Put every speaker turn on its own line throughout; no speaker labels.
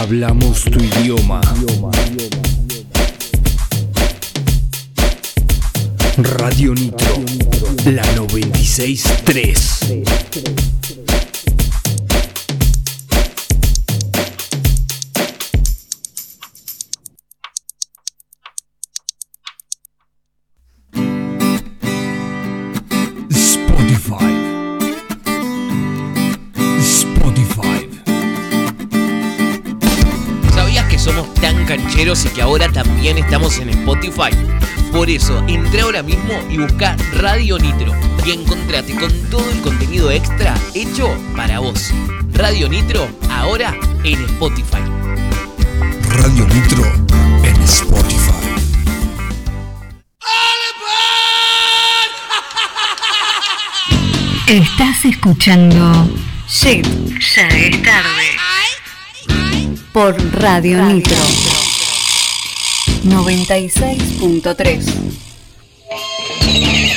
Hablamos tu idioma. Radio Nitro, la 963.
Ahora también estamos en Spotify? Por eso, entra ahora mismo y busca Radio Nitro y encontrate con todo el contenido extra hecho para vos. Radio Nitro, ahora en Spotify.
Radio Nitro en Spotify.
Estás escuchando Shit, ya es tarde. Por Radio Nitro 96.3.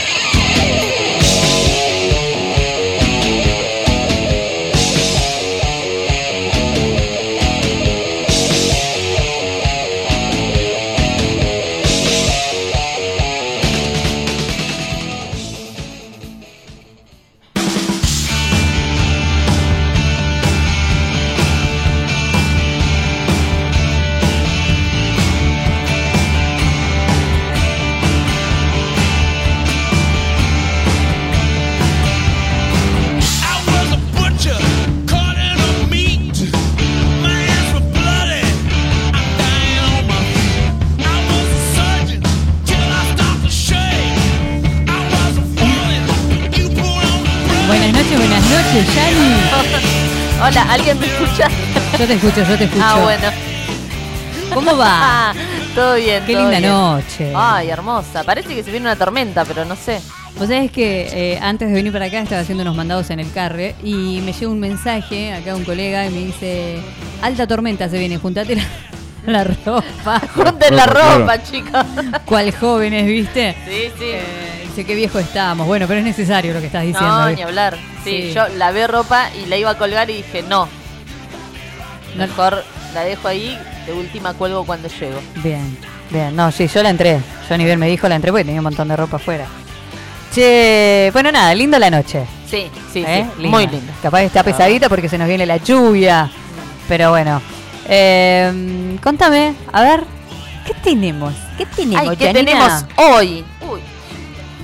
Hola, ¿alguien me escucha?
Yo te escucho, yo te escucho.
Ah, bueno.
¿Cómo va?
Ah, todo bien,
Qué
todo
linda
bien.
noche.
Ay, hermosa. Parece que se viene una tormenta, pero no sé.
Vos sabés que eh, antes de venir para acá estaba haciendo unos mandados en el carre y me llega un mensaje acá un colega y me dice, alta tormenta se viene, juntate la, la ropa.
Junten la ropa, chicos.
¿Cuál jóvenes, viste?
Sí, sí.
Eh, dice qué viejo estamos. Bueno, pero es necesario lo que estás diciendo.
no, ni hablar. Sí,
Sí.
yo lavé ropa y la iba a colgar y dije, no.
No-
Mejor la dejo ahí, de última cuelgo cuando llego.
Bien, bien. No, sí, yo la entré. Yo ni bien me dijo la entré porque tenía un montón de ropa afuera. Che, bueno, nada, lindo la noche.
Sí, sí,
¿eh?
sí.
Linda.
Muy linda.
Capaz está pesadita porque se nos viene la lluvia. Pero bueno. Eh, contame, a ver, ¿qué tenemos? ¿Qué tenemos,
Ay, ¿qué
Janina?
tenemos hoy?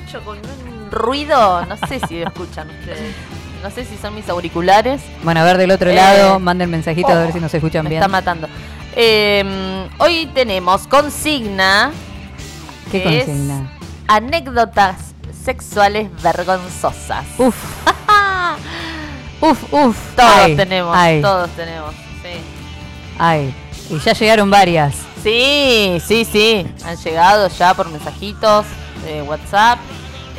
Escucho con un ruido, no sé si escuchan ustedes. No sé si son mis auriculares.
Bueno, a ver del otro
Eh,
lado, manden mensajito a ver
oh,
si nos escuchan
Me
bien.
está matando. Eh, hoy tenemos consigna.
¿Qué
que es
consigna?
anécdotas sexuales vergonzosas.
Uf. uf, uf.
Todos
Ay,
tenemos,
ay,
todos tenemos. Sí.
ay. Y ya llegaron varias.
Sí, sí, sí. Han llegado ya por mensajitos de WhatsApp.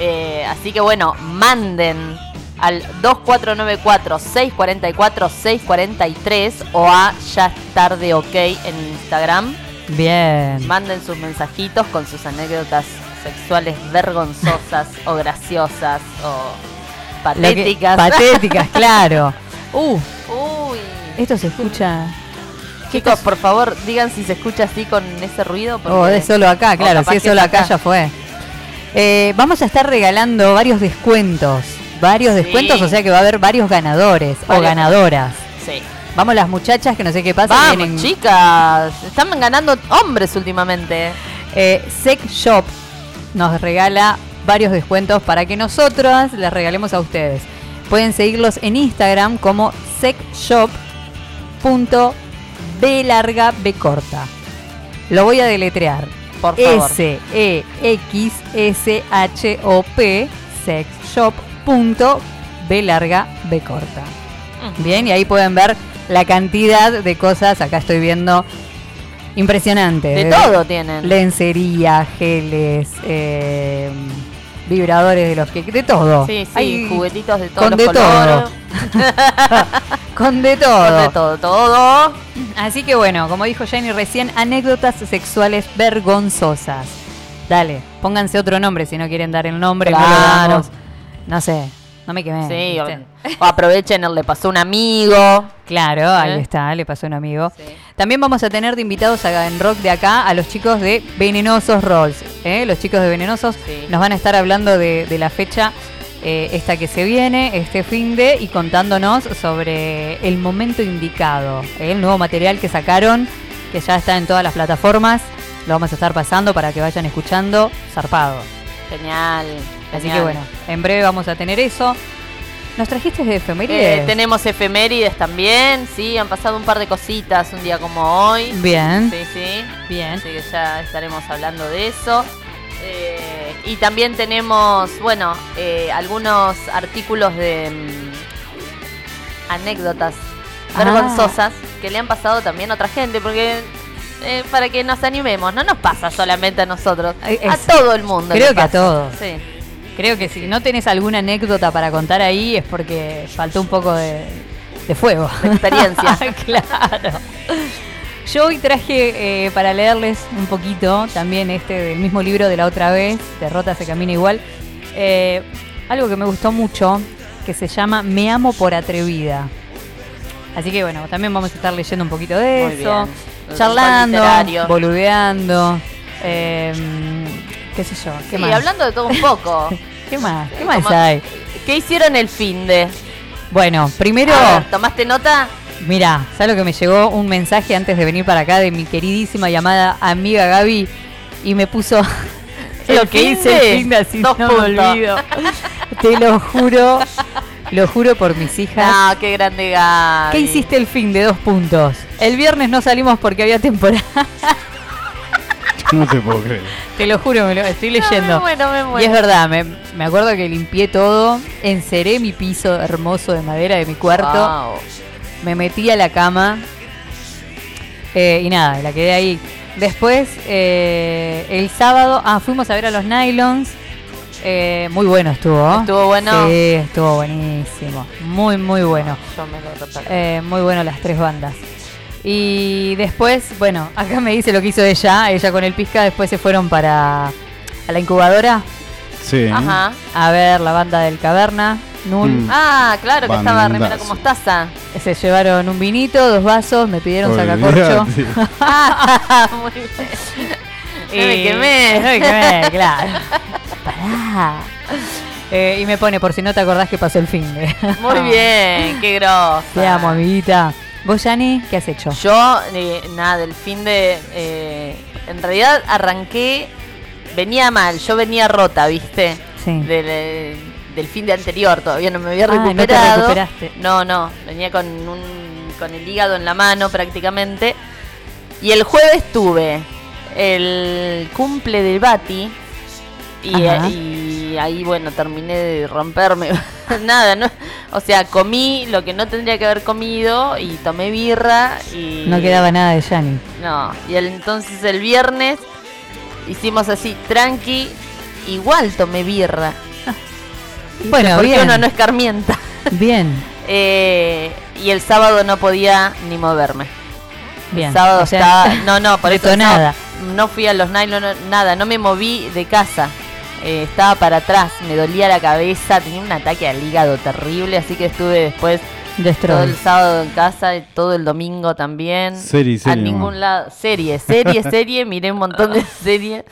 Eh, así que bueno, manden al 2494-644-643 o a ya es tarde ok en Instagram.
Bien.
Manden sus mensajitos con sus anécdotas sexuales vergonzosas o graciosas o
que-
patéticas.
patéticas, claro. Uh,
Uy.
esto se escucha.
Chicos, por favor, digan si se escucha así con ese ruido.
Oh,
porque-
es solo acá,
o
claro. Si es solo acá, ya fue. Eh, vamos a estar regalando varios descuentos. Varios
Sí.
descuentos, o sea que va a haber varios ganadores o ganadoras.
Sí.
Vamos las muchachas, que no sé qué pasa.
Vamos,
vienen-
chicas. Están ganando hombres últimamente.
Eh, Sex Shop nos regala varios descuentos para que nosotros les regalemos a ustedes. Pueden seguirlos en Instagram como sexshop.b larga b corta. Lo voy a deletrear.
Por favor.
S E X S H O P sexshop.b larga b corta. Bien, y ahí pueden ver la cantidad de cosas, acá estoy viendo impresionante.
De todo tienen.
Lencería, geles, eh, vibradores de los que de todo.
Sí, sí,
Hay-
juguetitos de todos
con
los
de todo. con de todo.
Con de todo, todo.
Así que bueno, como dijo Jenny recién, anécdotas sexuales vergonzosas. Dale, pónganse otro nombre si no quieren dar el nombre,
Claro.
No sé. No me quemé.
Sí, o, aprovechen el le pasó un amigo.
Claro, ahí
¿Eh?
está, le pasó un amigo.
Sí.
También vamos a tener de invitados acá en Rock de acá a los chicos de Venenosos Rolls. ¿eh? Los chicos de Venenosos
Sí.
nos van a estar hablando de, de la fecha eh, esta que se viene, este fin de, y contándonos sobre el momento indicado. ¿eh? El nuevo material que sacaron, que ya está en todas las plataformas. Lo vamos a estar pasando para que vayan escuchando. Zarpado.
Genial.
Así
genial.
que bueno, en breve vamos a tener eso. ¿Nos trajiste de efemérides?
Eh, tenemos efemérides también, sí, han pasado un par de cositas un día como hoy.
Bien,
Sí, sí.
bien.
Así que ya estaremos hablando de eso. Eh, y también tenemos, bueno, eh, algunos artículos de mm, anécdotas
Ah.
vergonzosas que le han pasado también a otra gente, porque eh, para que nos animemos, no nos pasa solamente a nosotros, a todo el mundo.
creo que a todos.
Sí.
Creo que si no tenés alguna anécdota para contar ahí es porque faltó un poco de, de fuego.
De experiencia.
claro. Yo hoy traje eh, para leerles un poquito también este del mismo libro de la otra vez, Derrota se camina igual. eh, algo que me gustó mucho, que se llama Me amo por atrevida. Así que bueno, también vamos a estar leyendo un poquito de
Muy
eso,
bien.
Charlando, boludeando, eh, qué sé yo, qué
Sí,
más.
hablando de todo un poco.
¿Qué más? ¿Qué más hay?
¿Qué hicieron el fin de?
Bueno, primero,
ver, ¿Tomaste nota?
Mira, ¿sabes lo que me llegó? Un mensaje antes de venir para acá de mi queridísima llamada amiga Gaby y me puso
El
lo que hice
de,
el fin de así
dos
no me olvido. Te lo juro, lo juro por mis hijas.
No, qué grande Gaby.
¿Qué hiciste el fin de dos puntos? El viernes no salimos porque había temporada.
No te puedo creer.
Te lo juro, me lo estoy
No,
leyendo.
me muero, me muero.
Y es verdad, me, me acuerdo que limpié todo, enceré mi piso hermoso de madera de mi cuarto.
Wow.
Me metí a la cama eh, y nada, la quedé ahí. Después, eh, el sábado, ah, fuimos a ver a los Nylons. Eh, muy bueno estuvo.
¿Estuvo bueno?
Sí, estuvo buenísimo. Muy, muy bueno.
Yo me lo.
Eh, muy bueno las tres bandas. Y después, bueno, acá me dice lo que hizo ella. Ella con el Pisca después se fueron para a la incubadora
Sí.
Ajá.
a ver la banda del Caverna, Null.
Mm.
Ah, claro, que estaba remera como mostaza.
Se llevaron un vinito, dos vasos, me pidieron sacacorcho.
Olvídate.
Ah, muy bien. No me
Y-
quemé.
No me quemé, claro. Pará. Eh, y me pone, por si no te acordás que pasó el fin de.
Muy bien, qué grosa.
Te amo, amiguita. ¿Vos, Yani, qué has hecho?
Yo, eh, nada, del fin de. eh, en realidad arranqué. Venía mal, yo venía rota, ¿viste?
Sí.
Del, del fin de anterior, todavía no me había
Ah, no te
recuperado.
recuperaste.
No, no, venía con, un, con el hígado en la mano prácticamente. Y el jueves tuve el cumple del Bati. Y,
Ajá.
y ahí, bueno, terminé de romperme. Nada, ¿no? O sea, comí lo que no tendría que haber comido y tomé birra y...
No quedaba nada de Yani.
No, y el- entonces el viernes hicimos así, tranqui, igual tomé birra.
Bueno,
Porque
bien.
uno no escarmienta.
Bien,
Eh, y el sábado no podía ni moverme.
bien.
El sábado
O sea,
estaba. No, no, por eso sábado No fui a los nylon, no- nada, no me moví de casa. Eh, estaba para atrás, me dolía la cabeza, tenía un ataque al hígado terrible, así que estuve después todo
Destroy.
el sábado en casa, y todo el domingo también.
Serie,
A
serie
ningún
nomás.
lado. Serie, serie, serie, miré un montón de series.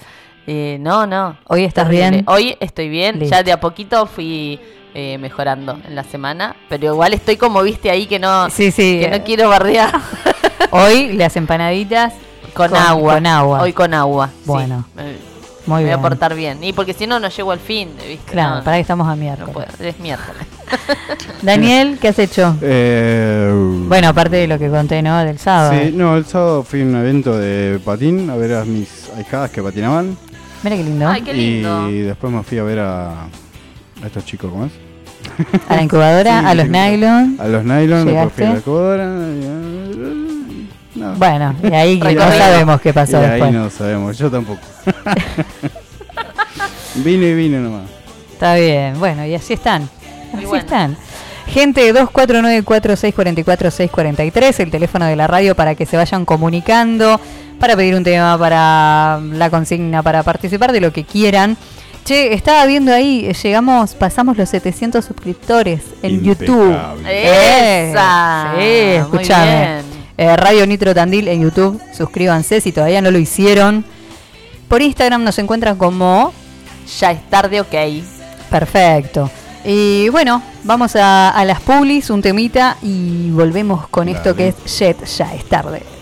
Eh, no, no.
¿Hoy estás
terrible.
bien?
Hoy estoy bien,
Listo.
ya de a poquito fui eh, mejorando en la semana, pero igual estoy como viste ahí que no,
Sí, sí.
que no quiero bardear.
Hoy las empanaditas
con,
Con-
agua.
con agua.
Hoy con agua. sí.
Bueno,
Me-
muy
me voy
bien.
a portar bien. Y porque si no, no llego al fin, ¿viste?
Claro,
No,
para que estamos a
no
miércoles.
puedo, es miércoles.
Daniel, ¿qué has hecho?
Eh,
Bueno, aparte de lo que conté, ¿no? Del sábado.
Sí, no, el sábado fui a un evento de patín a ver a mis ahijadas que patinaban.
Mira qué lindo.
Ay, qué lindo.
Y después me fui a ver a, a estos chicos, ¿cómo es?
A la incubadora,
Sí,
a los nylon.
A los nylon, después fui a la
¿Llegaste?
cobra. Y, no.
Bueno, y ahí no sabemos qué pasó
Y ahí
después.
no sabemos, yo tampoco. vine y vine nomás.
Está bien, bueno, y así están. Así
bueno.
están. Gente, 2494-644-643, el teléfono de la radio para que se vayan comunicando, para pedir un tema, para la consigna, para participar de lo que quieran. Che, estaba viendo ahí, eh, llegamos, pasamos los 700 suscriptores en YouTube.
¡Esa!
Sí,
escúchame.
Eh, Radio Nitro Tandil en YouTube, suscríbanse si todavía no lo hicieron. Por Instagram nos encuentran como...
Ya es tarde, ok.
Perfecto. Y bueno, vamos a, las publis, un temita y volvemos con esto que es Jet, ya es tarde.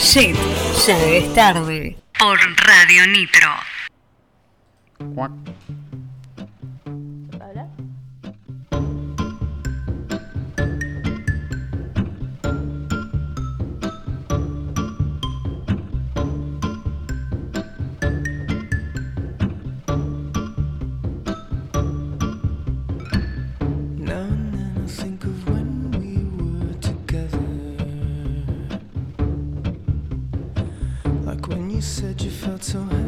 Shit, ya es tarde. Por Radio Nitro.
so.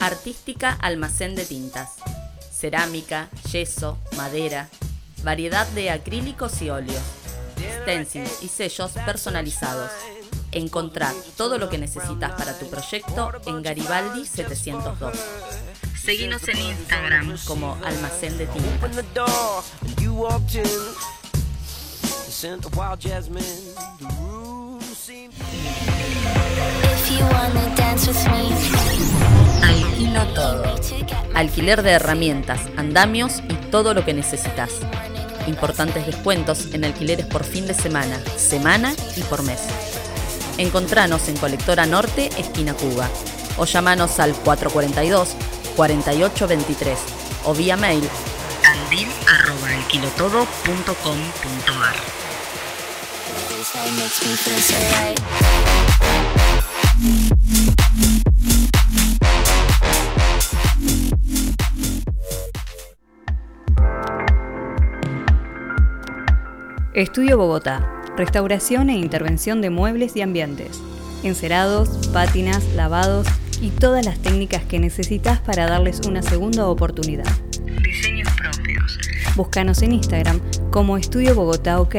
Artística Almacén de Tintas. Cerámica, yeso, madera, variedad de acrílicos y óleos, stencils y sellos personalizados. Encontrar todo lo que necesitas para tu proyecto en Garibaldi 702. Seguinos en Instagram como Almacén de Tintas. Alquilo todo. Alquiler de herramientas, andamios y todo lo que necesitas. Importantes descuentos en alquileres por fin de semana, semana y por mes. Encontranos en Colectora Norte, esquina Cuba. O llamanos al 442 4823 o vía mail
tandil.alquilotodo.com.ar Estudio Bogotá. Restauración e intervención de muebles y ambientes. Encerados, pátinas, lavados y todas las técnicas que necesitas para darles una segunda oportunidad. Diseños propios. Búscanos en Instagram como Estudio Bogotá OK.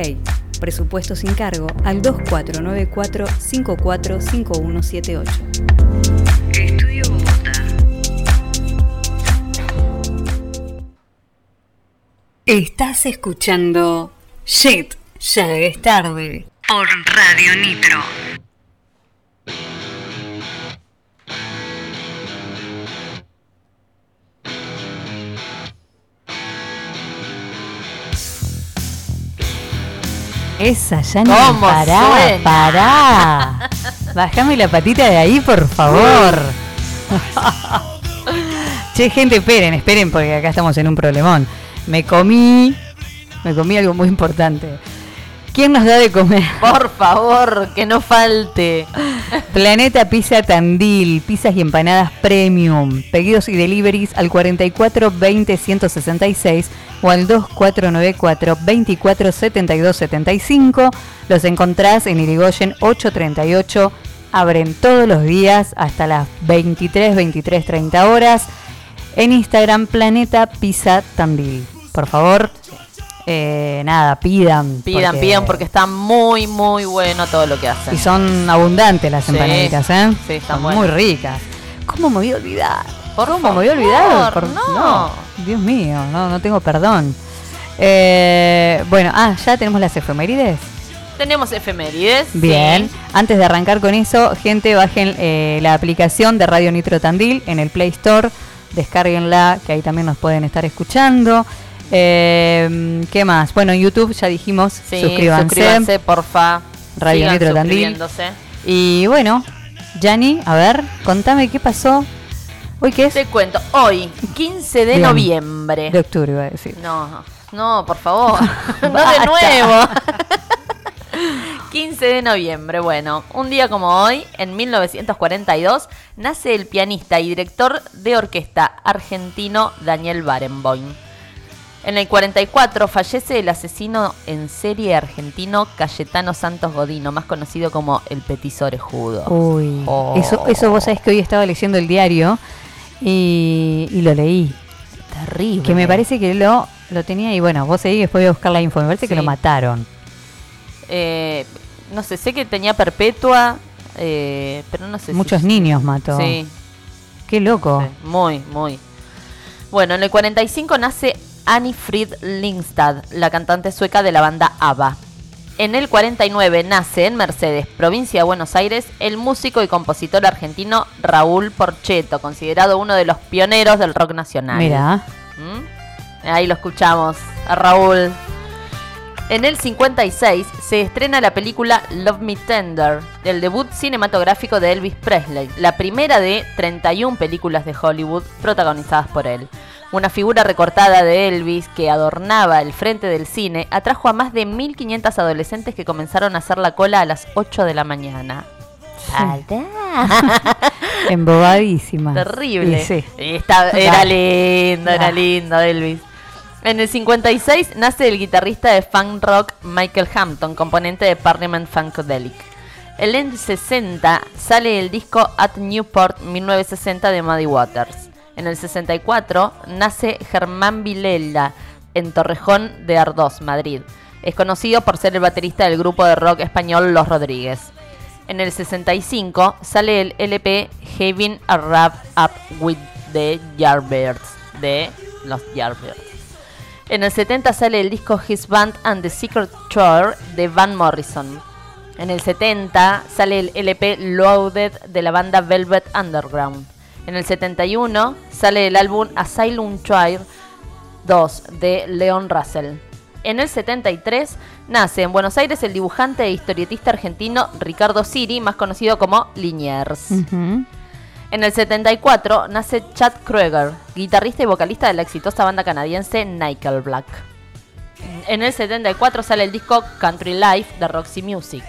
Presupuesto sin cargo al 2494 545178. Estudio Bogotá. Estás escuchando Shit, ya es tarde. Por Radio Nitro. Esa, ya no.
¿Cómo
pará,
suena?
pará. Bájame la patita de ahí, por favor. che, gente, esperen, esperen, porque acá estamos en un problemón. Me comí, me comí algo muy importante. ¿Quién nos da de comer?
Por favor, que no falte.
Planeta Pizza Tandil, pizzas y empanadas premium. Pedidos y deliveries al 44 20 166 o al 2494 24 72 75. Los encontrás en Irigoyen 838. Abren todos los días hasta las 23, 23, 30 horas. En Instagram, Planeta Pizza Tandil. Por favor, eh, nada, pidan.
Pidan, pidan, porque está muy, muy bueno todo lo que hacen.
Y son abundantes las
Sí.
empanaditas, ¿eh?
Sí, están
son
buenas.
muy ricas. ¿Cómo me voy a olvidar?
Por
¿Cómo me voy a olvidar?
no.
Dios mío, no, no tengo perdón. Eh, bueno, ah, ya tenemos las efemérides.
Tenemos efemérides.
Bien,
sí.
antes de arrancar con eso, gente, bajen eh, la aplicación de Radio Nitro Tandil en el Play Store, descárguenla, que ahí también nos pueden estar escuchando. Eh, ¿Qué más? Bueno, en YouTube ya dijimos,
Sí,
suscríbanse.
suscríbanse, porfa.
Radio
Sigan
Nitro
suscribiéndose.
Y bueno, Yanni, a ver, contame qué pasó ¿Hoy qué es?
Te cuento, hoy, 15 de
Bien.
noviembre.
De octubre iba a decir.
No, no, por favor. no de nuevo. 15 de noviembre, bueno, un día como hoy, en 1942, nace el pianista y director de orquesta argentino Daniel Barenboim. En el 44 fallece el asesino en serie argentino Cayetano Santos Godino, más conocido como el Petiso Orejudo.
Uy,
Oh.
eso, eso vos sabés que hoy estaba leyendo el diario y, y lo leí.
Terrible.
Que me parece que lo, lo tenía y bueno, vos seguís después voy a buscar la info. Me parece que lo mataron.
Eh, no sé, sé que tenía perpetua, eh, pero no sé si-
Muchos niños mató.
Sí,
Qué loco.
sí, muy, muy. Bueno, en el 45 nace Annie Frid Lindstad, la cantante sueca de la banda ABBA. En el 49 nace en Mercedes, provincia de Buenos Aires, el músico y compositor argentino Raúl Porcheto, considerado uno de los pioneros del rock nacional.
Mira,
¿Mm? Ahí lo escuchamos, a Raúl. En el 56 se estrena la película Love Me Tender, el debut cinematográfico de Elvis Presley, la primera de 31 películas de Hollywood protagonizadas por él. Una figura recortada de Elvis que adornaba el frente del cine atrajo a más de 1500 adolescentes que comenzaron a hacer la cola a las 8 de la mañana.
embobadísima.
Terrible.
Sí.
Era lindo, era
Dale.
lindo Elvis. En el 56 nace el guitarrista de funk rock Michael Hampton, componente de Parliament Funkadelic. En el 60 sale el disco At Newport 1960 de Muddy Waters. En el 64 nace Germán Vilela en Torrejón de Ardós, Madrid. Es conocido por ser el baterista del grupo de rock español Los Rodríguez. En el 65 sale el LP Having a Wrap Up with the Yardbirds de los Yardbirds. En el 70 sale el disco His Band and the Secret Tour de Van Morrison. En el 70 sale el LP Loaded de la banda Velvet Underground. En el 71 sale el álbum Asylum Choir 2 de Leon Russell. En el 73 nace en Buenos Aires el dibujante e historietista argentino Ricardo Siri, más conocido como Liniers. En el 74 nace Chad Kroeger, guitarrista y vocalista de la exitosa banda canadiense Nickelback. En el 74 sale el disco Country Life de Roxy Music.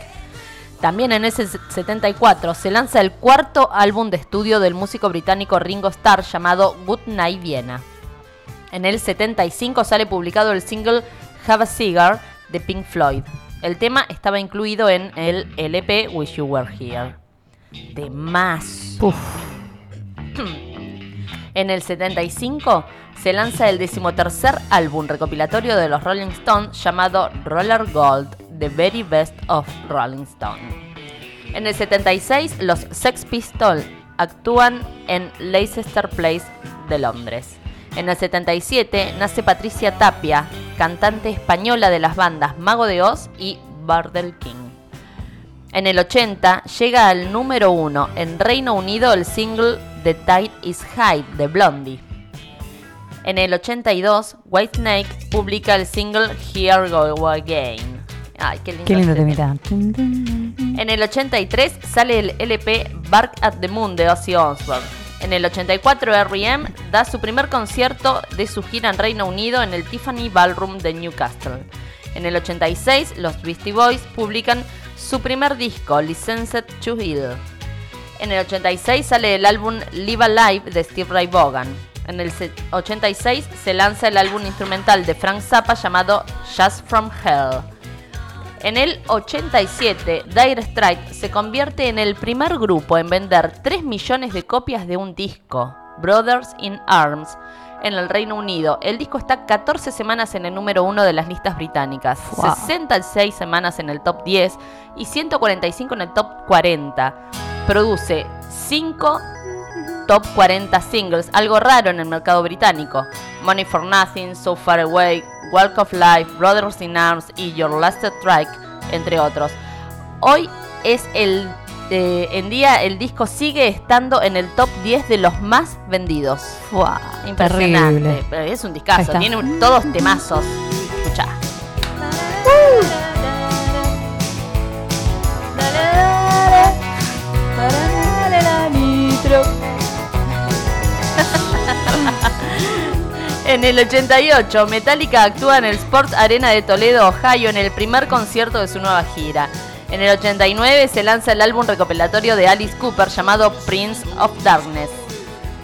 También en ese 74 se lanza el cuarto álbum de estudio del músico británico Ringo Starr llamado Good Night Vienna. En el 75 sale publicado el single Have a Cigar de Pink Floyd. El tema estaba incluido en el LP Wish You Were Here. De más. En el 75 se lanza el decimotercer álbum recopilatorio de los Rolling Stones llamado Roller Gold, The Very Best of Rolling Stone. En el 76 los Sex Pistols actúan en Leicester Place de Londres. En el 77 nace Patricia Tapia, cantante española de las bandas Mago de Oz y Bardel King. En el 80 llega al número uno en Reino Unido el single The Tide is High de Blondie. En el 82, Whitesnake publica el single Here Go Again. Ay, qué lindo.
Qué lindo
este
temita.
En el 83 sale el LP Bark at the Moon de Ozzy Osbourne. En el 84 R.E.M. da su primer concierto de su gira en Reino Unido en el Tiffany Ballroom de Newcastle. En el 86 los Beastie Boys publican su primer disco, Licensed to Heal. En el 86 sale el álbum Live Alive de Steve Ray Vaughan. En el se- 86 se lanza el álbum instrumental de Frank Zappa llamado Just From Hell. En el 87, Dire Straits se convierte en el primer grupo en vender 3 millones de copias de un disco, Brothers in Arms, en el Reino Unido. El disco está 14 semanas en el número 1 de las listas británicas,
Wow.
66 semanas en el top 10 y 145 en el top 40. Produce 5 top 40 singles, algo raro en el mercado británico. Money for Nothing, So Far Away, Walk of Life, Brothers in Arms y Your Last Strike, entre otros. Hoy es el eh, en día el disco sigue estando en el top 10 de los más vendidos.
Fua,
Impresionante.
terrible.
Es un discazo, tiene un- todos temazos. Escucha. En el 88, Metallica actúa en el Sports Arena de Toledo, Ohio, en el primer concierto de su nueva gira. En el 89 se lanza el álbum recopilatorio de Alice Cooper llamado Prince of Darkness.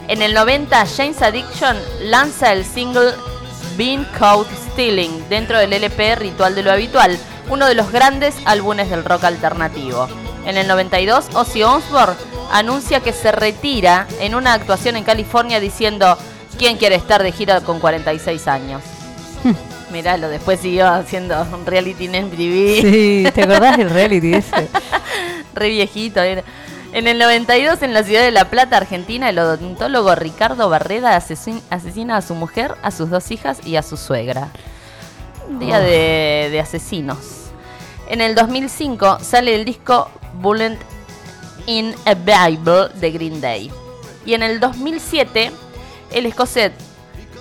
En el 90, James Addiction lanza el single Bean Caught Stealing dentro del LP Ritual de lo Habitual, uno de los grandes álbumes del rock alternativo. En el 92, Ozzy Osbourne anuncia que se retira en una actuación en California diciendo ¿Quién quiere estar de gira con 46 años? Miralo, después siguió haciendo un reality en MTV.
Sí, ¿te acordás del reality ese?
Re viejito. era. En el 92, en la ciudad de La Plata, Argentina, el odontólogo Ricardo Barreda asesin- asesina a su mujer, a sus dos hijas y a su suegra. Un día de, de asesinos. En el 2005 sale el disco Bullet in a Bible de Green Day. Y en el 2007, el escocés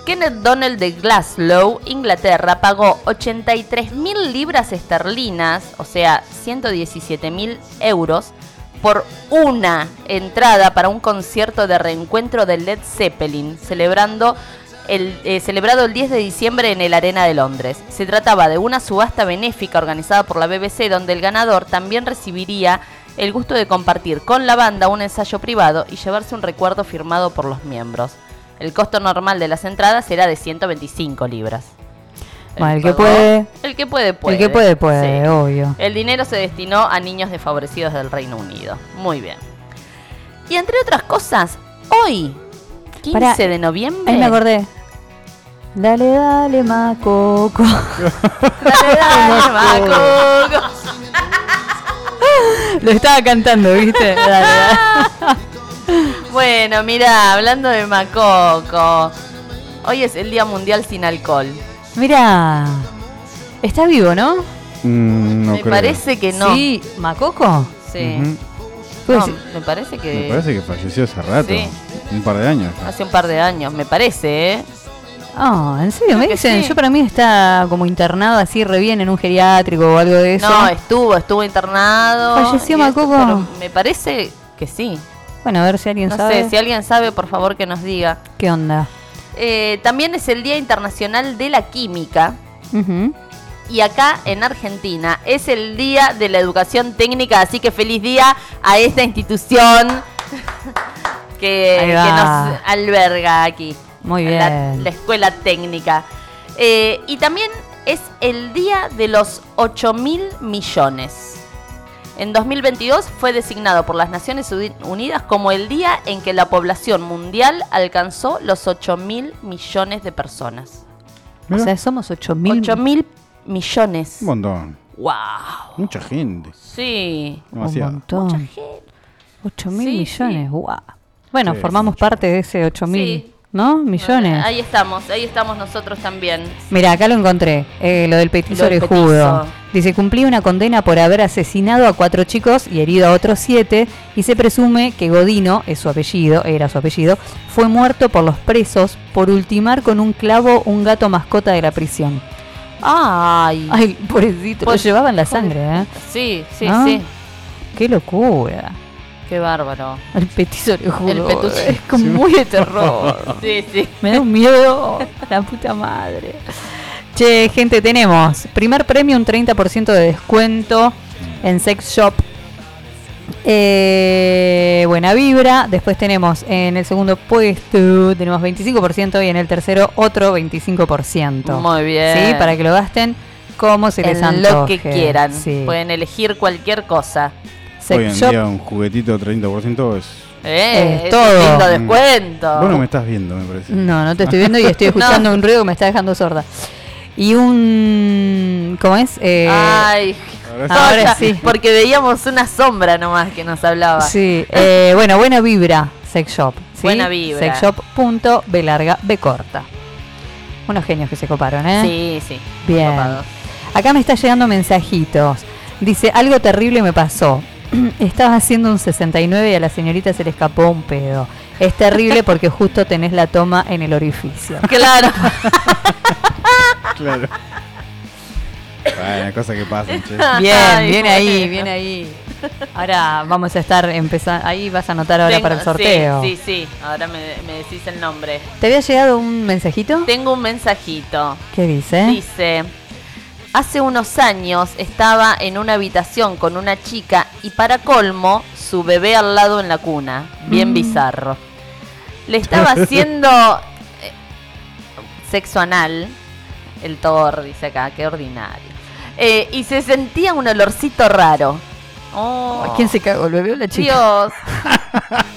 Kenneth Donald de Glasgow, Inglaterra, pagó 83 mil libras esterlinas, o sea, 117 mil euros, por una entrada para un concierto de reencuentro de Led Zeppelin, celebrando el, eh, celebrado el 10 de diciembre en el Arena de Londres. Se trataba de una subasta benéfica organizada por la BBC, donde el ganador también recibiría el gusto de compartir con la banda un ensayo privado y llevarse un recuerdo firmado por los miembros. El costo normal de las entradas era de 125 libras.
Bueno, el que puede-
El que puede, puede.
El que puede, puede,
Sí.
obvio.
El dinero se destinó a niños desfavorecidos del Reino Unido. Muy bien. Y entre otras cosas, hoy, 15
Pará,
de noviembre.
Ahí me acordé. Dale, dale, macoco.
Dale, dale, Macoco.
Lo estaba cantando, ¿viste? Dale, dale.
Bueno, mira, hablando de Macoco. Hoy es el Día Mundial sin Alcohol.
Mira, está vivo, ¿no?
Mm, no
me
creo.
parece que no.
Sí, ¿Macoco?
Sí.
Pues
No, me parece que.
Me parece que falleció hace rato.
Sí.
Un par de años.
Hace un par de años, me parece, ¿eh?
Ah, ¿en serio? Me
Creo
dicen,
sí.
yo para mí está como internado así re bien en un geriátrico o algo de eso.
No, estuvo, estuvo internado.
¿Falleció
esto,
Macoco?
pero me parece que sí.
Bueno, a ver si alguien
No
sabe.
sé, si alguien sabe, por favor que nos diga.
¿Qué onda?
Eh, también es el Día Internacional de la Química. Y acá en Argentina es el Día de la Educación Técnica, así que feliz día a esta institución que, nos alberga aquí.
Muy
La,
bien.
la escuela técnica. Eh, y también es el Día de los 8 mil millones. En 2022 fue designado por las Naciones Uni- Unidas como el día en que la población mundial alcanzó los 8 mil millones de personas.
O
Mira,
sea, somos 8 mil.
8 mil millones.
un montón.
¡Wow!
Mucha gente.
Sí.
Un
Demasiado.
montón.
Mucha gente.
8 mil
Sí,
millones, guau. Bueno,
Sí,
formamos parte de ese 8 mil,
Sí.
¿No? Millones.
Ahí estamos, ahí estamos nosotros también.
Mira, acá lo encontré, eh, lo del petiso
Lo
orejudo. Dice, cumplí una condena por haber asesinado a cuatro chicos y herido a otros siete, y se presume que Godino, es su apellido, era su apellido, fue muerto por los presos por ultimar con un clavo un gato mascota de la prisión.
Ay.
Ay, pobrecito, lo
Pues-
llevaba en la sangre, ¿eh?
Sí, sí,
¿No?
sí.
Qué locura.
Qué bárbaro.
El petiso orejudo.
El petus-
Es como muy de terror.
Sí, sí.
Me da un miedo, la puta madre. Che, gente, tenemos primer premio un 30% de descuento en Sex Shop. Eh, buena vibra. Después tenemos en el segundo puesto, tenemos 25% y en el tercero otro 25%.
Muy bien.
Sí, para que lo gasten como se les
en
antoje.
lo que quieran.
Sí.
Pueden elegir cualquier cosa.
Sex
Hoy en
Shop.
día un juguetito 30% es...
Eh,
Es
es
todo.
lindo descuento.
Vos no me estás viendo, me parece.
No, no te estoy viendo y estoy escuchando
No.
un ruido que me está dejando sorda. Y un... ¿Cómo es? Eh,
Ay,
Ahora
sí.
Porque veíamos una sombra nomás que nos hablaba.
Sí, eh, bueno, buena vibra, Sex Shop. ¿sí?
Buena vibra.
Sexshop.b larga, B corta. Unos genios que se coparon, ¿eh?
Sí, sí.
Bien.
copados.
Acá me está llegando mensajitos. Dice, algo terrible me pasó. Estaba haciendo un 69 y a la señorita se le escapó un pedo. Es terrible porque justo tenés la toma en el orificio.
Claro.
Claro. Bueno, cosa que pasa, che.
Bien,
Ay,
bien ahí, bien ahí. Ahora vamos a estar empezando. Ahí vas a anotar ahora
Tengo-
para el sorteo.
Sí, sí, sí. Ahora me, me decís el nombre.
¿Te había llegado un mensajito?
Tengo un mensajito.
¿Qué dice?
Dice, hace unos años estaba en una habitación con una chica y para colmo, su bebé al lado en la cuna. Bien
Mm.
bizarro. Le estaba haciendo eh, sexo anal. El Thor dice acá, qué ordinario. Eh, y se sentía un olorcito raro. Oh,
¿Quién se cagó? ¿El bebé o la chica?
Dios.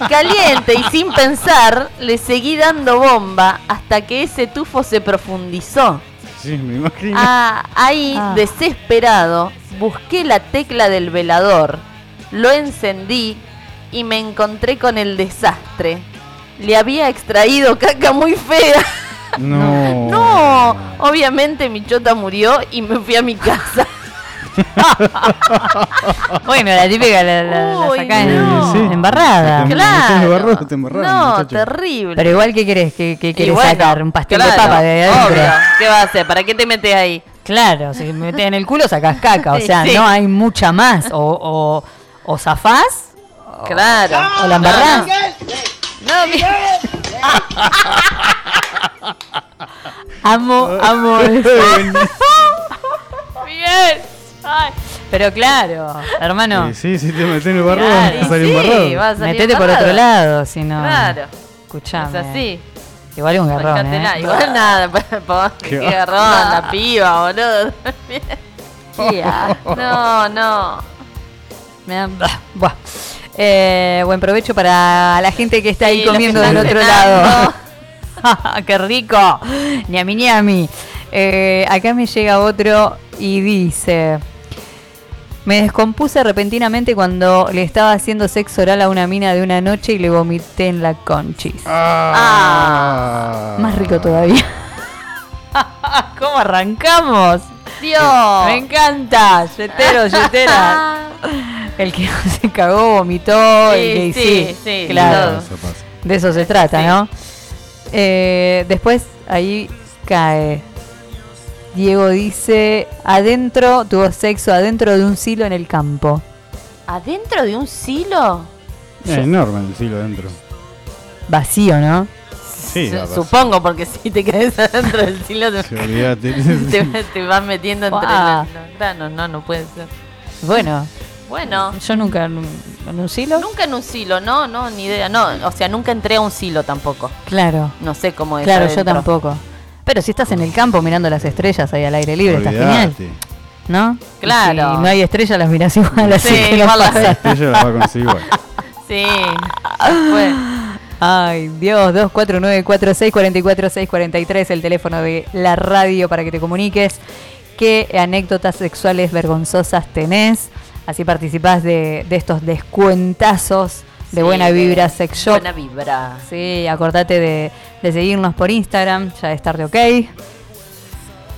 Caliente y sin pensar, le seguí dando bomba hasta que ese tufo se profundizó.
Sí, me imagino.
Ah, ahí,
Ah.
desesperado, busqué la tecla del velador, lo encendí y me encontré con el desastre. Le había extraído caca muy fea.
No.
No, obviamente mi chota murió y me fui a mi casa.
Bueno, la típica la, la, la
Uy,
sacás
no.
en, embarrada.
Te
claro.
te
no,
muchacho.
terrible.
Pero igual, ¿qué querés? ¿Qué, qué querés
bueno,
sacar? ¿Un pastel de papa de adentro?
obvio. ¿Qué va a hacer? ¿Para qué te metes ahí?
Claro, si me metes en el culo sacás caca. O
Sí,
sea,
sí.
no hay mucha más. O, o, o zafás
Claro.
o la embarrás.
No, mi-
Amo, amo eso. Bien. Ay, Pero claro, hermano.
Eh, Sí, sí, te metés en el barro,
Claro,
vas a salir
y sí, vas a salir
Metete por otro lado, si no.
Claro.
Escuchame.
Es así.
Igual es un garrón. ¿eh?
Igual nada, po-
Qué
qué garrón, la piba, boludo. No, no.
Me dan- Buah. Eh, buen provecho para la gente que está ahí
Sí,
comiendo del otro lado. ¡Qué rico! ñami ñami. Eh, acá me llega otro y dice: Me descompuse repentinamente cuando le estaba haciendo sexo oral a una mina de una noche y le vomité en la conchis.
Ah.
Más rico todavía. ¿Cómo arrancamos?
Dios.
Me encanta. Yetero, yetera. El que se cagó, vomitó. el que
Sí,
sí,
sí, sí,
claro.
Pasa.
De eso se trata,
Sí.
¿no? Eh, después ahí cae. Diego dice, adentro, tuvo sexo adentro de un silo en el campo.
¿Adentro de un silo?
Es enorme el silo dentro.
Vacío, ¿no?
Sí,
Su-. Supongo, porque si te quedas adentro del silo te,
Sí, olvídate.
te, te vas metiendo entre
Guau.
los los granos. No, no puede ser.
Bueno,
Bueno,
yo nunca en un, en un silo.
nunca en un silo, no, no, ni idea. No, o sea, nunca entré a un silo tampoco.
Claro,
No sé cómo es.
claro, yo
adentro.
tampoco. Pero si estás en el campo mirando las estrellas ahí al aire libre, está genial,
Olvídate.
¿no?
Claro.
Si no hay estrellas, las miras igual, así
Sí,
que no
igual las
pasa
ves.
Ella la va a conseguir igual.
Sí. Fue.
Ay, Dios, 2494644643, el teléfono de la radio para que te comuniques. ¿Qué anécdotas sexuales vergonzosas tenés? Así participás de, de estos descuentazos de
Sí,
buena vibra sex shop.
Buena vibra.
Sí, acordate de, de seguirnos por Instagram, ya es tarde ok.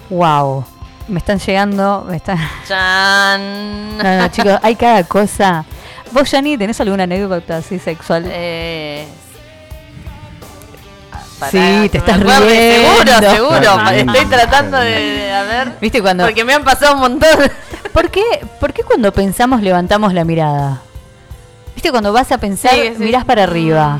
Wow, me están llegando, me están...
Chan.
No, no, chicos, hay cada cosa. Vos, Jani, ¿tenés alguna anécdota así sexual?
Eh, pará,
Sí, te estás riendo.
Seguro, seguro. Estoy tratando de- a ver.
¿Viste cuando...
Porque me han pasado un montón.
¿Por qué, ¿Por qué cuando pensamos levantamos la mirada? ¿Viste cuando vas a pensar,
Sí, sí.
mirás para arriba?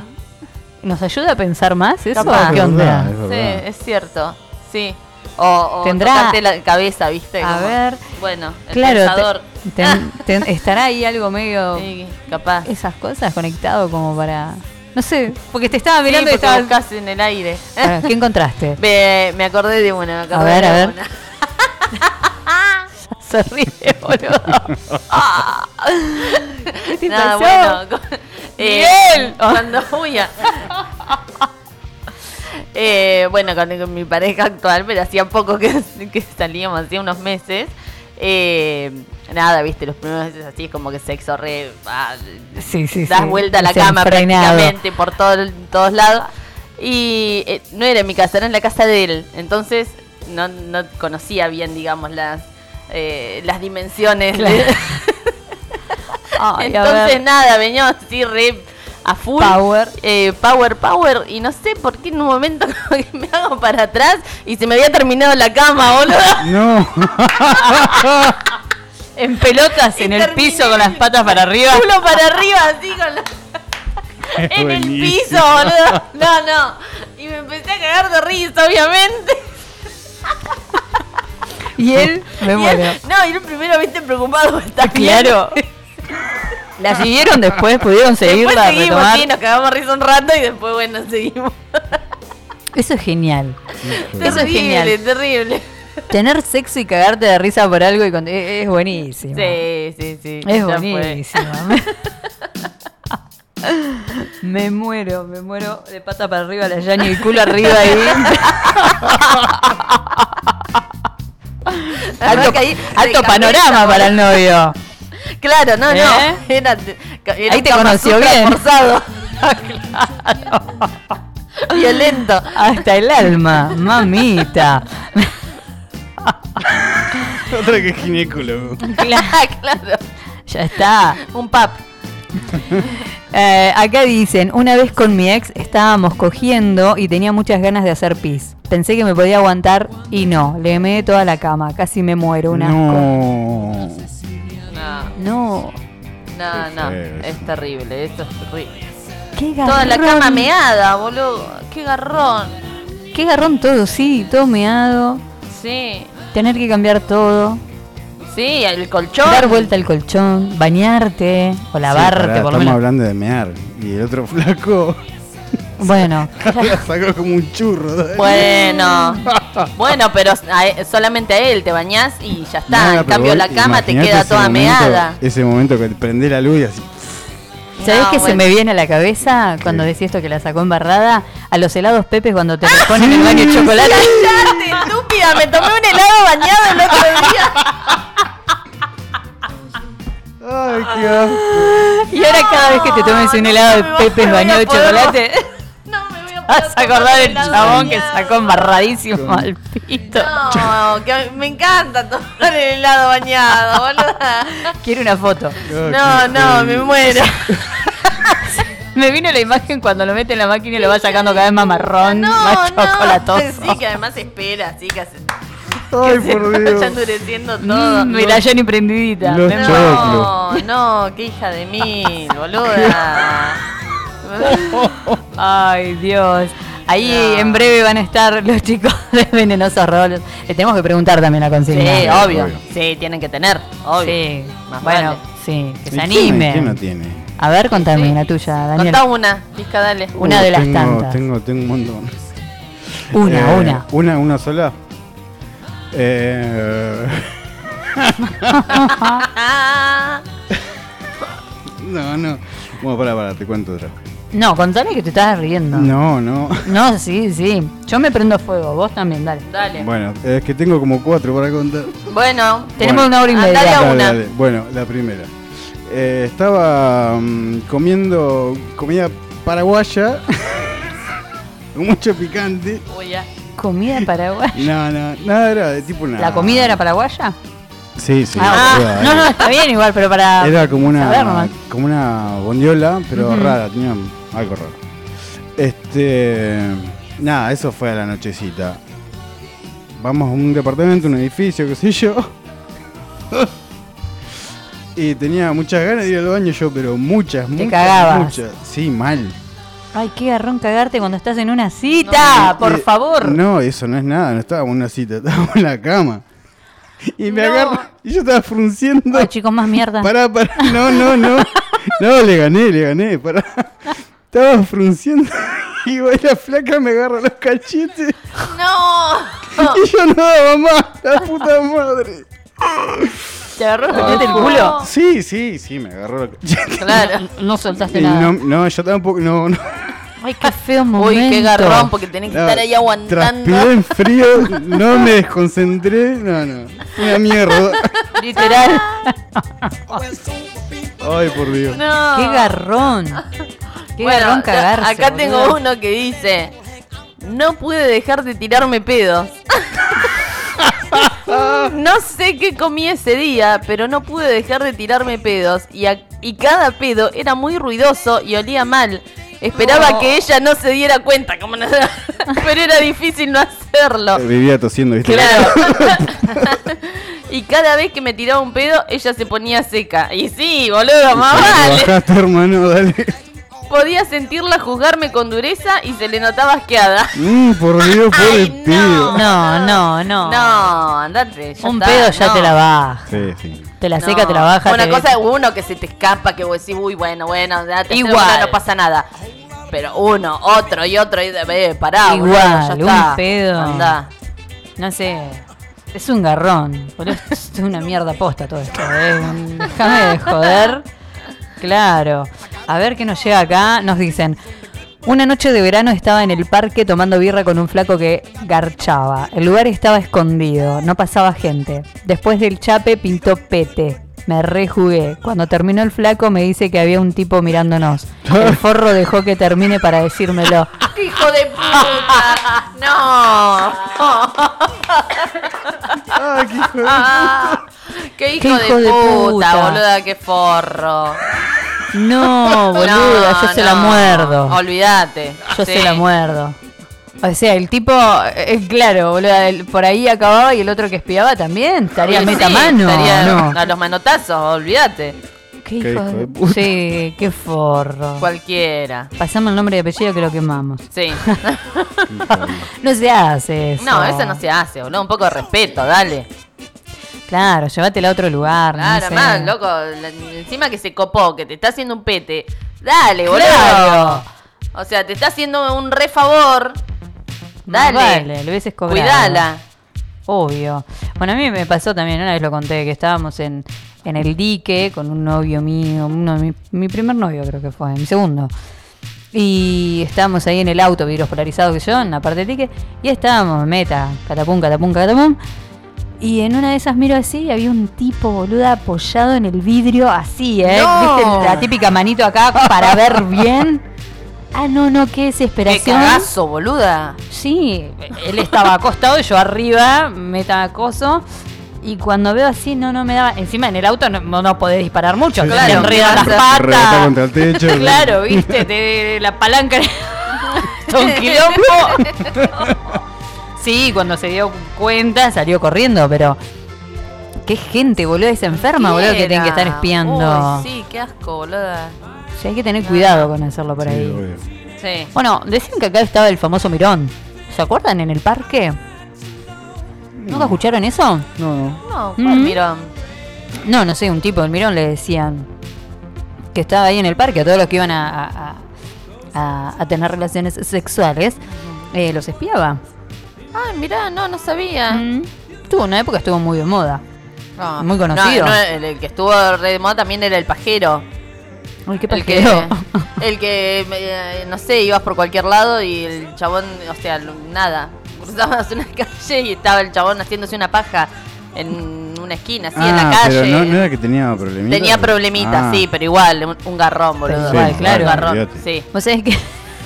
¿Nos ayuda a pensar más eso?
Capaz.
¿Qué
Es
onda?
verdad, es
Sí,
verdad.
es cierto. Sí. O, o
Tendrá-
la cabeza, ¿viste?
A
Como-
ver.
Bueno, el
Claro,
pensador.
te- ten- ten- estará ahí algo medio...
Sí, capaz.
Esas cosas conectado como para... No sé, porque te estaba mirando
sí,
y
porque
estaba...
buscas en el aire.
Bueno, ¿Qué encontraste?
me, me acordé de una, me acordé
A ver,
de
a ver.
una.
Se ríe, boludo. ¿Qué
Nada,
pasó?
bueno. eh. Cuando uy, a- Eh, bueno, con, con mi pareja actual, pero hacía poco que, que salíamos, hacía unos meses. Eh, nada, viste, los primeros meses así es como que sexo re. ah,
Sí, sí,
das
sí.
vuelta a la cama
Desenfrenado.
prácticamente por todo, todos lados. Y eh, no era en mi casa, era en la casa de él. Entonces no, no conocía bien, digamos, las, eh, las dimensiones.
Claro.
de-
Ay, a
Entonces nada, venía así re a full.
Power.
Eh, power, power. Y no sé por qué en un momento como que me hago para atrás y se me había terminado la cama, boludo.
No.
En pelotas en el piso con las patas para arriba.
Culo para arriba, así con la... en el piso, boludo. No, no. Y me empecé a cagar de risa, obviamente.
Y él, me muero.
no, y él primero, viste, preocupado. ¿está?
Claro. La siguieron después, pudieron
Después
seguirla,
seguimos,
retomar.
sí, nos cagamos risa un rato y después, bueno, seguimos.
Eso es genial. Eso es
terrible,
genial.
terrible.
Tener sexo y cagarte de risa por algo y con- es, es buenísimo.
Sí, sí, sí.
Es buenísimo. me muero, me muero de pata para arriba la Yani y el culo arriba ahí. Alto
que ahí se
alto
cambió
panorama para el novio.
Claro, no,
¿Eh?
no. Era, era
Ahí te conoció bien.
forzado. Violento.
Hasta el alma, mamita.
Otra que ginecólogo.
Claro, claro.
Ya está.
Un pap.
Eh, acá dicen, una vez con mi ex estábamos cogiendo y tenía muchas ganas de hacer pis. Pensé que me podía aguantar y no, le meé toda la cama, casi me muero, un asco.
No.
No,
No.
Es terrible, esto es terrible.
qué garrón.
Toda la cama meada, boludo. Qué garrón.
Qué garrón todo, sí, todo meado.
Sí.
Tener que cambiar todo,
Sí, el colchón.
dar vuelta al colchón, bañarte o lavarte
Sí, pará,
por lo
estamos
menos.
hablando de mear. Y el otro flaco
Bueno,
la sacó como un churro.
Bueno, bueno, pero a e- solamente a él te bañás y ya está.
Nada,
en cambio, la cama te queda toda
momento-
meada.
Ese momento que prendés la luz y así.
¿Sabés
No,
qué se me viene a la cabeza cuando
Sí.
decís esto que la sacó embarrada? A los helados Pepe cuando te ponen el baño de chocolate.
¡Cállate, estúpida! Me tomé un helado bañado el otro día.
Ay, qué asco.
Y ahora cada vez que te tomes un helado de
no
Pepe bañado de chocolate, vas a acordar del chabón que sacó embarradísimo al pito.
No, que me encanta tomar el helado bañado, boluda.
Quiero una foto.
No, no, me muero.
Me vino la imagen cuando lo mete en la máquina y lo va sacando cada vez más marrón,
No,
más
no.
chocolatoso.
Sí, que además espera, así que se,
Ay,
que se
por
vaya
Dios.
endureciendo todo.
Mm, y la Jenny prendidita.
Los.
No, no, qué hija de mí, boluda.
Ay, Dios. Ahí
No.
en breve van a estar los chicos de Venenosos Rolos. Le tenemos que preguntar también la
Sí,
consigna.
obvio.
obvio.
Sí, tienen que tener, obvio.
Sí.
Más
bueno,
vale.
sí, que
¿Y
se anime.
¿Quién no tiene?
A ver, contame
Sí.
la tuya, Daniel.
Contá una, dale.
Una de las
tengo,
tantas.
Tengo, tengo un montón.
Una,
Eh,
una.
Una, una sola. Eh, no, no. Bueno, para, para, te cuento otra.
No, contame que te estás riendo.
No, no.
No, sí, sí. Yo me prendo fuego, vos también, dale.
dale.
Bueno, es que tengo como cuatro para contar.
Bueno,
Tenemos
Bueno.
una hora y media.
Dale,
una.
dale. Bueno, la primera. Eh, estaba mm, comiendo comida paraguaya mucho picante.
Uy, ya.
¿Comida paraguaya?
No, no, nada era de tipo una.
¿La comida era paraguaya?
Sí, sí.
Ah,
era-
no, no, está bien igual, pero para
Era como
saber
una, como una bondiola, pero rara, tenía algo raro. Este, nada, eso fue a la nochecita. Vamos a un departamento, un edificio, qué sé yo. y tenía muchas ganas de ir al baño yo, pero muchas, muchas,
cagabas.
muchas. Sí, mal.
Ay, qué garrón cagarte cuando estás en una cita, por
Eh,
favor.
No, eso no es nada, no estábamos en una cita, estábamos en la cama. Y me
No.
agarra, y yo estaba frunciendo.
Ay, chicos, más mierda.
Pará, pará, no, no, no. No, le gané, le gané, pará. Estaba frunciendo y la flaca me agarra los cachetes
¡No!
y yo no daba más, la puta madre.
¿Te agarró el cachete el culo?
Sí, sí, sí, me agarró los cachetes.
Claro.
No, no soltaste nada.
no, no, yo tampoco, no, no.
Ay, qué feo momento.
Uy, qué garrón, porque tenés que
no.
estar ahí aguantando.
Transpiré en frío, no me desconcentré, no, no. Una mierda.
Literal.
Ay, por Dios.
No.
Qué garrón. Qué
Bueno. Acá
boludo.
tengo uno que dice: No pude dejar de tirarme pedos. no sé qué comí ese día, pero no pude dejar de tirarme pedos. Y, a- y cada pedo era muy ruidoso y olía mal. Esperaba
No.
que ella no se diera cuenta, como no- pero era difícil no hacerlo.
Vivía tosiendo, ¿viste?
Claro. Y cada vez que me tiraba un pedo, ella se ponía seca. Y sí, boludo, más vale.
bajaste, hermano, dale.
Podía sentirla juzgarme con dureza y se le notaba asqueada.
Mm, por Dios, pobre
Ay,
pibe.
no.
No, no, no.
No, andate. ya
Un
está,
pedo ya
no.
te la baja.
Sí, sí.
Te la
No.
seca, te la baja.
Una
te-
cosa es uno que se te escapa, que vos decís, uy, bueno, bueno, ya te
Igual.
No pasa nada. Pero uno, otro y otro, y eh, pará, boludo,
Igual,
ya
un
está.
pedo.
Andá.
No sé. Es un garrón. boludo. Es una mierda posta todo esto. ¿eh? Un- Déjame de joder. Claro. A ver qué nos llega acá. Nos dicen. Una noche de verano estaba en el parque tomando birra con un flaco que garchaba. El lugar estaba escondido, no pasaba gente. Después del chape pintó pete. Me rejugué. Cuando terminó el flaco me dice que había un tipo mirándonos. El forro dejó que termine para decírmelo.
¡Qué hijo de puta! ¡No!
Ay, qué hijo de
Ah, ¡Qué hijo,
Qué hijo
de,
de
puta,
puta.
boluda! ¡Qué forro!
No, boluda, yo se la muerdo.
Olvídate.
Yo
Sí.
se la muerdo. O sea, el tipo, eh, claro, boludo, el- por ahí acababa y el otro que espiaba también estaría
Sí,
meta mano.
estaría
¿no?
A los manotazos, olvídate.
Qué
Qué
hijo de
puta.
Sí, qué forro.
Cualquiera.
Pasamos el nombre y apellido que lo quemamos.
Sí.
No se hace eso.
no, eso no se hace, boludo. Un poco de respeto, dale.
Claro, llévatela a otro lugar. no
Claro,
sé.
más, loco. la- encima que se copó, que te está haciendo un pete. Dale, boludo.
Claro.
O sea, te está haciendo un re favor.
Más
Dale.
Vale, lo hubieses cobrado.
Cuidala.
Obvio. Bueno, a mí me pasó también, una vez lo conté, que estábamos en, en el dique con un novio mío, uno de mi, mi primer novio creo que fue, mi segundo. Y estábamos ahí en el auto, vidrios polarizados que yo, en la parte del dique, y estábamos, meta, catapum, catapum, catapum. Y en una de esas miro así y había un tipo, boluda, apoyado en el vidrio, así, ¿eh?
No.
¿Viste la típica manito acá para ver bien? Ah, no, no, qué
Qué
desesperación.
cagazo, boluda.
Sí, él estaba acostado y yo arriba, meta acoso. Y cuando veo así, no, no me daba. Encima en el auto no, no, podés disparar mucho,
Sí,
claro,
sí.
enredan las
Rebota
contra
patas.
el techo.
claro, viste, te, la palanca. Todo un quilombo. Sí, cuando se dio cuenta salió corriendo, pero. Qué gente, boludo, es enferma, boludo, que tienen que estar espiando.
Uy, sí, qué asco, boluda.
Sí, hay que tener cuidado con hacerlo por
Sí,
ahí.
obvio.
Sí.
Bueno, decían que acá estaba el famoso Mirón. ¿Se acuerdan en el parque? ¿Nunca escucharon eso?
No, no.
No, ¿cuál
Mm.
mirón?
No, no sé, un tipo del Mirón le decían que estaba ahí en el parque a todos los que iban a, a- a- a tener relaciones sexuales, eh, los espiaba.
Ay, mirá, no, no sabía.
Mm. Tuvo una época estuvo muy de moda.
No.
Muy conocido.
No, no, el, el que estuvo re de moda también era el pajero.
Uy, qué
El que,
pajero.
el que, eh, no sé, ibas por cualquier lado y el chabón, o sea, nada. Cruzabas una calle y estaba el chabón haciéndose una paja en una esquina, así en la
Ah,
calle.
Pero no, no era que tenía problemitas.
Tenía problemitas,
Ah.
sí, pero igual, un, un garrón, boludo.
Igual,
Un
claro.
garrón, sí.
Vos sabés que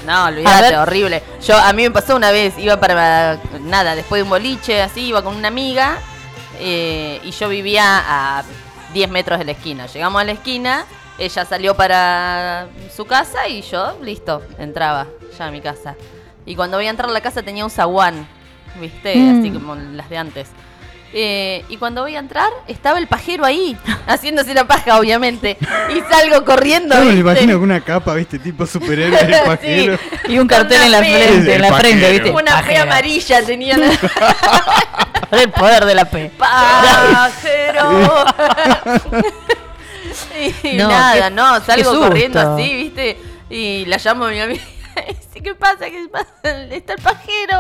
No, olvídate, horrible. Yo, a mí me pasó una vez, iba para, nada, después de un boliche, así, iba con una amiga, eh, y yo vivía a 10 metros de la esquina. Llegamos a la esquina, ella salió para su casa y yo, listo, entraba ya a mi casa. Y cuando voy a entrar a la casa tenía un zaguán, ¿viste?
Mm.
Así como las de antes. Eh, y cuando voy a entrar, estaba el pajero ahí, haciéndose la paja, obviamente. Y salgo corriendo.
Yo me lo
¿viste?
imagino con una capa, viste, tipo superhéroe del pajero.
Sí.
y un cartel en la frente, en la
El
frente. ¿viste?
Una fe amarilla tenía la
El poder de la P.
pajero. y
No,
nada,
qué-
no, salgo corriendo así, ¿viste? Y la llamo a mi amiga. ¿Qué pasa? ¿Qué pasa? Está el pajero.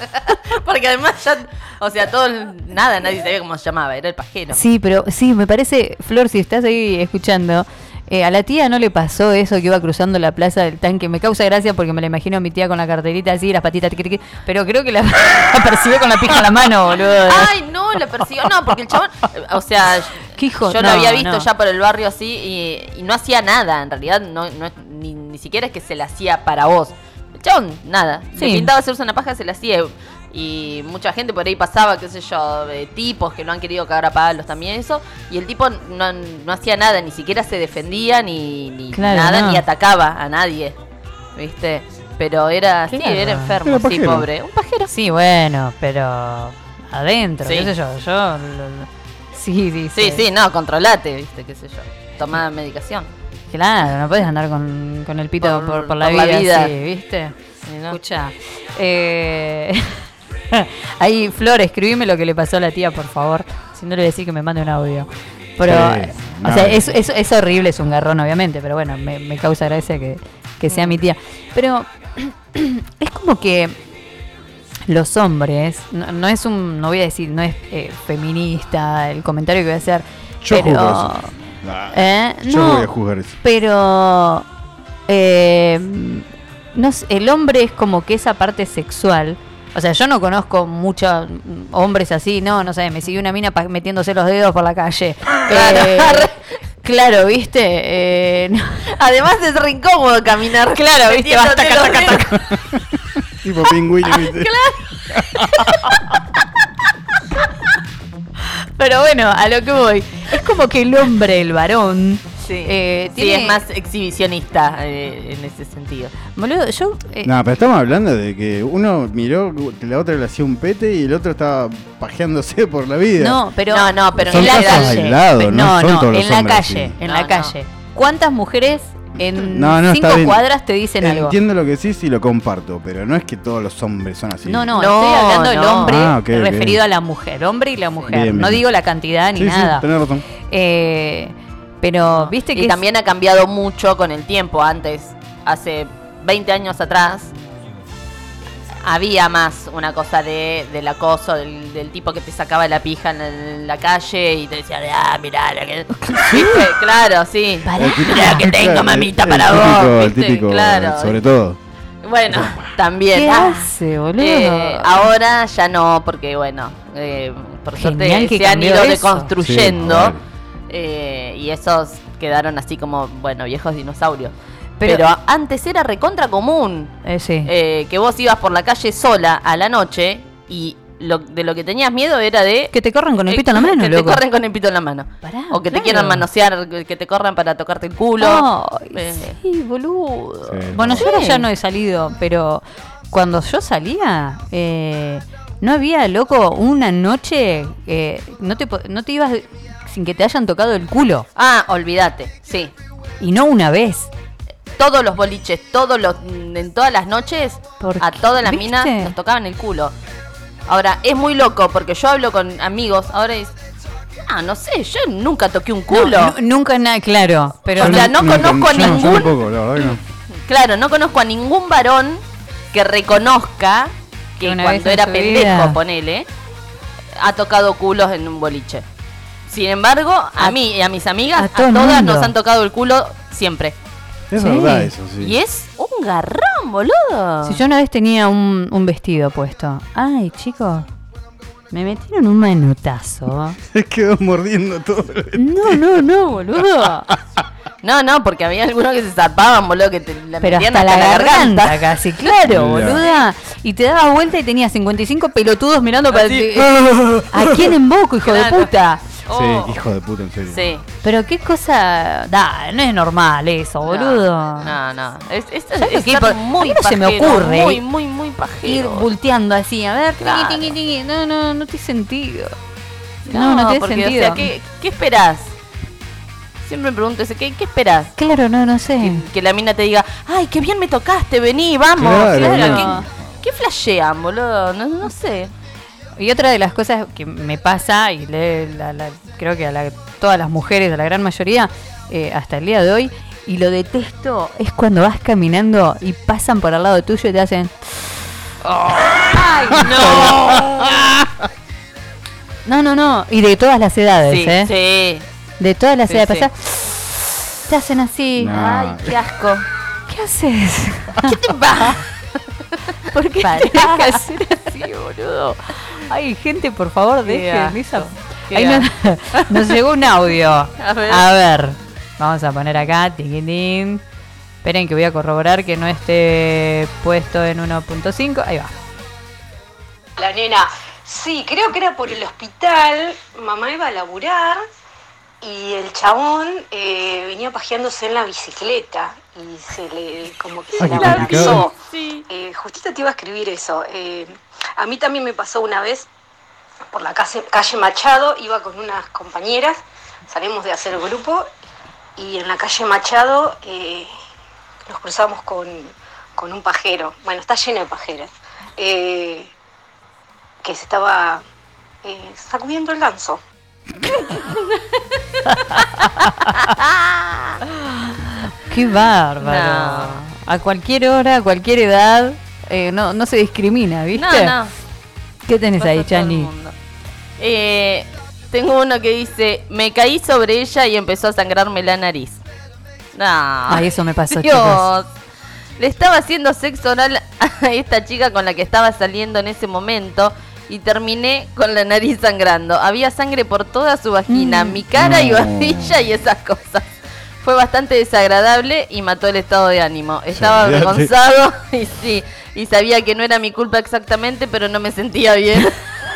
Porque además ya, o sea, todo, nada, nadie sabía cómo se llamaba, era el pajero.
Sí, pero sí, me parece, Flor, si estás ahí escuchando, eh, a la tía no le pasó eso que iba cruzando la plaza del tanque. Me causa gracia porque me la imagino a mi tía con la carterita así, las patitas, pero creo que la, la percibió con la pija en la mano, boludo.
Ay, no, la persiguió. No, porque el chabón, o sea,
¿Qué hijo?
yo
No,
lo había visto
no.
ya por el barrio así y, y no hacía nada. En realidad, no, no ni, ni siquiera es que se la hacía para vos. El chabón, nada. Se
Sí.
pintaba hacerse una paja, se la hacía. Y mucha gente por ahí pasaba, qué sé yo, de tipos que lo han querido cagar a palos también eso. Y el tipo no, no hacía nada, ni siquiera se defendía, ni, ni
Claro,
nada,
no.
ni atacaba a nadie. ¿Viste? Pero era, sí, era enfermo,
Era
sí, pobre. Un pajero.
Sí, bueno, pero adentro,
Sí.
qué sé yo, yo... lo- lo- Sí, sí,
Sí, sí, no, controlate, viste, qué sé yo. Toma medicación.
Claro, no puedes andar con, con el pito por,
Por-
por la,
por
vida,
la vida.
¿viste?
Sí, ¿no?
Escucha. Eh, ahí, Flor, escribime lo que le pasó a la tía, por favor. Si no, le voy a decir que me mande un audio. Pero,
Sí,
o sea, es, es, es horrible, es un garrón, obviamente, pero bueno, me, me causa gracia que, que sea mi tía. Pero es como que los hombres, no, no es un, no voy a decir, no es eh, feminista el comentario que voy a hacer,
Yo
pero...
eso. Nah,
¿Eh?
Yo
No,
voy a juzgar eso.
pero eh, no sé, el hombre es como que esa parte sexual. O sea, yo no conozco muchos hombres así, no, no sé, me sigue una mina metiéndose los dedos por la calle. Eh, claro, viste. Eh, no.
Además es re incómodo caminar.
Claro, viste, vas taca, taca, taca.
Tipo pingüino, ¿viste?
Pero bueno, a lo que voy. Es como que el hombre, el varón,
Sí,
eh,
sí, es más exhibicionista eh, en ese sentido.
boludo, yo. eh,
No, pero estamos hablando de que uno miró que la otra le hacía un pete y el otro estaba pajeándose por la vida.
No, pero.
No, no, pero
Son
en la calle.
aislados, no
no,
son
no,
todos los
en la calle,
así.
en
No,
la
no.
calle. ¿Cuántas mujeres en
No,
cinco
bien.
cuadras te dicen algo?
Entiendo lo que decís y lo comparto, pero no es que todos los hombres son así.
No, no,
No,
estoy hablando del
no.
hombre
Ah,
referido a la mujer, hombre y la mujer.
Bien,
No digo la cantidad ni
Sí, sí,
nada.
tenés razón.
Eh, pero, viste que
y
es-
también ha cambiado mucho con el tiempo. Antes, hace 20 años atrás, había más una cosa de, del acoso, del, del tipo que te sacaba la pija en la, en la calle y te decía, ah, mirá, la que... ¿Viste? Claro, sí.
El
Mirá que tengo, mamita,
el
para
típico,
vos.
El
¿viste?
típico,
Claro.
sobre todo.
Bueno, también.
¿Qué
Ah,
hace, boludo?
eh, ahora ya no, porque bueno, eh, por
Genial
suerte
que
se han ido
eso.
deconstruyendo
Sí, vale.
Eh, y esos quedaron así como, bueno, viejos dinosaurios.
Pero-
Pero, antes era recontra común
Eh, sí.
eh, que vos ibas por la calle sola a la noche y lo, de lo que tenías miedo era de...
que te corran con el
eh,
pito en la mano,
Que
loco.
te corren con el pito en la mano.
Pará,
o que te quieran manosear, que te corran para tocarte el culo.
Ay,
Eh,
sí, boludo.
Sí,
bueno,
no.
yo ahora
Sí.
ya no he salido, pero cuando yo salía, eh, no había, loco, una noche, eh, no, te, no te ibas sin que te hayan tocado el culo.
Ah, olvídate, sí.
Y no una vez.
todos los boliches, todos los, en todas las noches,
¿Por
a
qué?
todas las
¿Viste?
minas nos tocaban el culo. Ahora, es muy loco porque yo hablo con amigos, ahora es, ah, no sé, yo nunca toqué un culo.
No, nu- nunca nada, claro. Pero
O sea, no conozco a
no,
ningún-
tampoco, la verdad que no.
Claro, no conozco a ningún varón que reconozca que
Una
cuando era pendejo,
vida.
ponele, ha tocado culos en un boliche. Sin embargo, a,
A-
mí y a mis amigas,
a el
todas
mundo.
nos han tocado el culo siempre.
Es
Sí.
verdad eso, sí.
Y es un garrón, boludo.
Si yo una vez tenía un, un vestido puesto. Ay, chicos, me metieron un manotazo.
Se quedó mordiendo todo.
No, no, no, boludo.
No, no, porque había algunos que se zarpaban, boludo, que te la
Pero
metían
hasta la,
hasta
garganta, casi, claro, boluda. Y te dabas vuelta y tenías 55 pelotudos mirando para ti. ¿A quién invoco, hijo de puta?
Oh.
Sí, hijo de puta, en serio.
Sí.
Pero qué cosa. Da, no es normal eso, boludo.
No, no. Es, es,
¿Sabes
es estar
a
muy
mí no se me ocurre
Muy,
ir-
muy, muy
Ir
pajero.
bulteando así, a ver,
Claro.
tiqui, tiqui. No, no, no tiene sentido. No, no, tiene
porque,
sentido.
O sea, ¿qué, ¿qué esperás? Siempre me pregunto, ese, ¿qué, qué esperás?
Claro, no, no sé.
Que, que la mina te diga, ay, qué bien me tocaste, vení, vamos.
Claro,
no.
¿Qué, qué flashean, boludo? No, no sé.
Y otra de las cosas que me pasa, y le- la- la- creo que a la- todas las mujeres, a la gran mayoría, eh, hasta el día de hoy, y lo detesto, es cuando vas caminando y pasan por al lado tuyo y te hacen...
¡Ay, no!
No, no, no. Y de todas las edades,
sí,
¿eh?
sí.
De todas las
Sí,
edades.
sí.
pasás, te hacen así.
No.
Ay, qué asco.
¿Qué haces?
¿Qué te pasa?
¿Por qué
Pará.
que hacer así, boludo? Ay, gente, por favor, dejen esa... Ahí nos, nos llegó un audio.
A ver.
A ver. Vamos a poner acá, tiquitín. Esperen que voy a corroborar que no esté puesto en 1.5. Ahí va.
La nena, sí, creo que era por el hospital. Mamá iba a laburar y el chabón eh, venía pajeándose en la bicicleta y se le, como que se
Ay,
abrazó.
Sí.
Eh, justito te iba a escribir eso. Eh, a mí también me pasó una vez por la calle, calle Machado, iba con unas compañeras, salimos de hacer grupo y en la calle Machado eh, nos cruzamos con, con un pajero, bueno, está lleno de pajeros, eh, que se estaba eh, sacudiendo el ganso.
Qué bárbaro. A cualquier hora, a cualquier edad, eh, no, no se discrimina, ¿viste?
No, no.
¿Qué tenés
Pasa
ahí, Chani?
Eh, tengo uno que dice, me caí sobre ella y empezó a sangrarme la nariz. No.
Ay, eso me pasó,
Dios.
chicos.
Le estaba haciendo sexo oral a esta chica con la que estaba saliendo en ese momento y terminé con la nariz sangrando. Había sangre por toda su vagina,
Mm.
mi cara y
No.
barbilla y esas cosas. Fue bastante desagradable y mató el estado de ánimo. Estaba
olvídate.
avergonzado y sí, y sabía que no era mi culpa exactamente, pero no me sentía bien.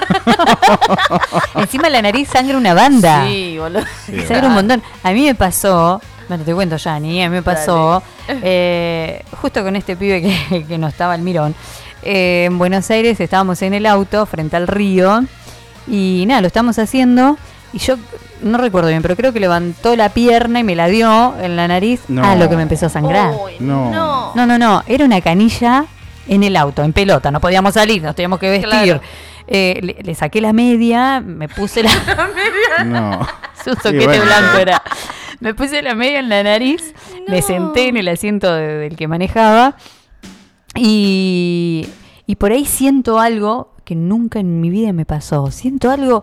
Encima la nariz sangra una banda.
Sí, boludo.
Sangra un montón. A mí me pasó, bueno, te cuento, Jani, a mí me pasó, eh, justo con este pibe que, que no estaba al mirón. eh, en Buenos Aires estábamos en el auto frente al río y nada, lo estamos haciendo y yo no recuerdo bien, pero creo que levantó la pierna y me la dio en la nariz
No.
a lo que me empezó a sangrar.
Uy,
No.
no.
No, no, no, era una canilla en el auto, en pelota, no podíamos salir, nos teníamos que vestir.
Claro.
Eh, le, le saqué la media, me puse la...
No.
Su
Sí,
soquete
bueno.
blanco era. Me puse la media en la nariz, me senté en el asiento de- del que manejaba y, y por ahí siento algo que nunca en mi vida me pasó. Siento algo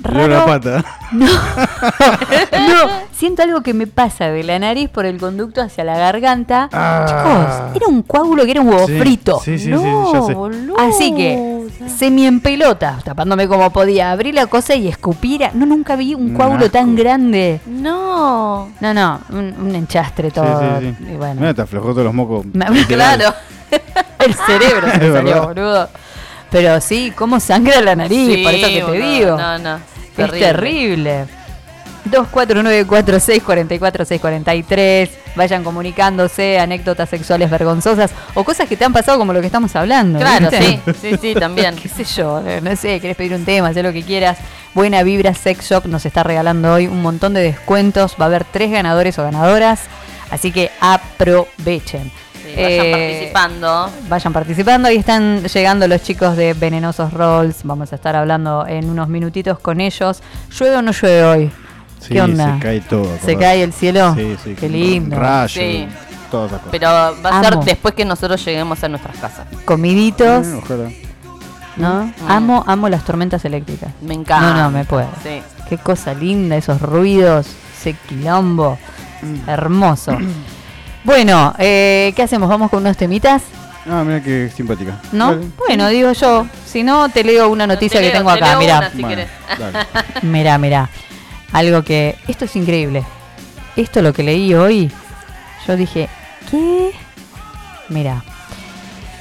Dio la
raro.
pata.
No, no, siento algo que me pasa de la nariz por el conducto hacia la garganta.
Ah.
Chicos, era un coágulo que era un huevo
Sí,
frito.
Sí, sí, sí,
No,
ya sé.
boludo.
Así que, semi en pelota, tapándome como podía, abrí la cosa y escupir. No, nunca vi un coágulo tan grande.
No.
No, no, un, un enchastre todo.
sí, sí.
Y bueno,
Mira, te aflojó todos los mocos.
Me-
Claro.
el cerebro se me salió, boludo. Pero sí, cómo sangra la nariz,
Sí,
por eso que te
boludo.
digo.
No, no.
Es terrible. 2494-644-643. Vayan comunicándose anécdotas sexuales vergonzosas o cosas que te han pasado como lo que estamos hablando.
Claro,
¿viste?
sí, sí, sí, también.
qué sé yo, eh, no sé, querés pedir un tema, hacer lo que quieras. Buena Vibra Sex Shop nos está regalando hoy un montón de descuentos. Va a haber tres ganadores o ganadoras, así que aprovechen.
Vayan
Eh,
participando.
Vayan participando, ahí están llegando los chicos de Venenosos Rolls. Vamos a estar hablando en unos minutitos con ellos. ¿Llueve o no llueve hoy?
Sí,
¿Qué onda?
se cae todo.
¿Se cae el cielo?
Sí, sí.
Qué lindo.
Rayos,
Sí.
todas esas cosas.
Pero va a ser después que nosotros lleguemos a nuestras casas.
Comiditos,
Eh, ojalá.
¿no?
Mm.
Amo, amo las tormentas eléctricas.
Me encanta.
No, no, me puedo.
Sí.
Qué cosa linda, esos ruidos, ese quilombo.
Mm.
Hermoso. Bueno, eh, ¿qué hacemos? ¿Vamos con unos temitas?
Ah, mira qué simpática.
¿No?
Dale.
Bueno, digo yo. Si no, te leo una noticia
Te
que
leo-
tengo
te
acá.
leo
Mirá.
una, si
Bueno,
querés.
dale.
Mirá, mirá. Algo que. Esto es increíble. Esto lo que leí hoy. Yo dije, ¿qué? Mirá.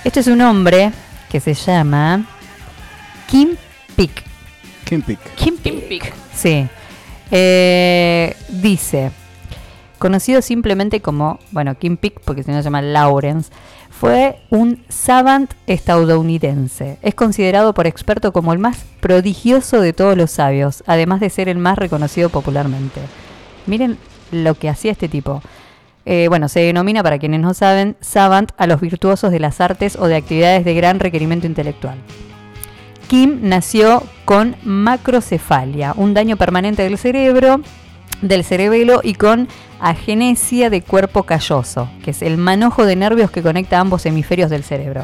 Esto es un hombre que se llama Kim Pick.
Kim Pick.
Kim. Pick. Sí. Eh, dice, conocido simplemente como, bueno, Kim Pick, porque se llama Lawrence, fue un savant estadounidense. Es considerado por expertos como el más prodigioso de todos los sabios, además de ser el más reconocido popularmente. Miren lo que hacía este tipo. Eh, bueno, se denomina, para quienes no saben, savant a los virtuosos de las artes o de actividades de gran requerimiento intelectual. Kim nació con macrocefalia, un daño permanente del cerebro, del cerebelo y con agenesia de cuerpo calloso, que es el manojo de nervios que conecta ambos hemisferios del cerebro.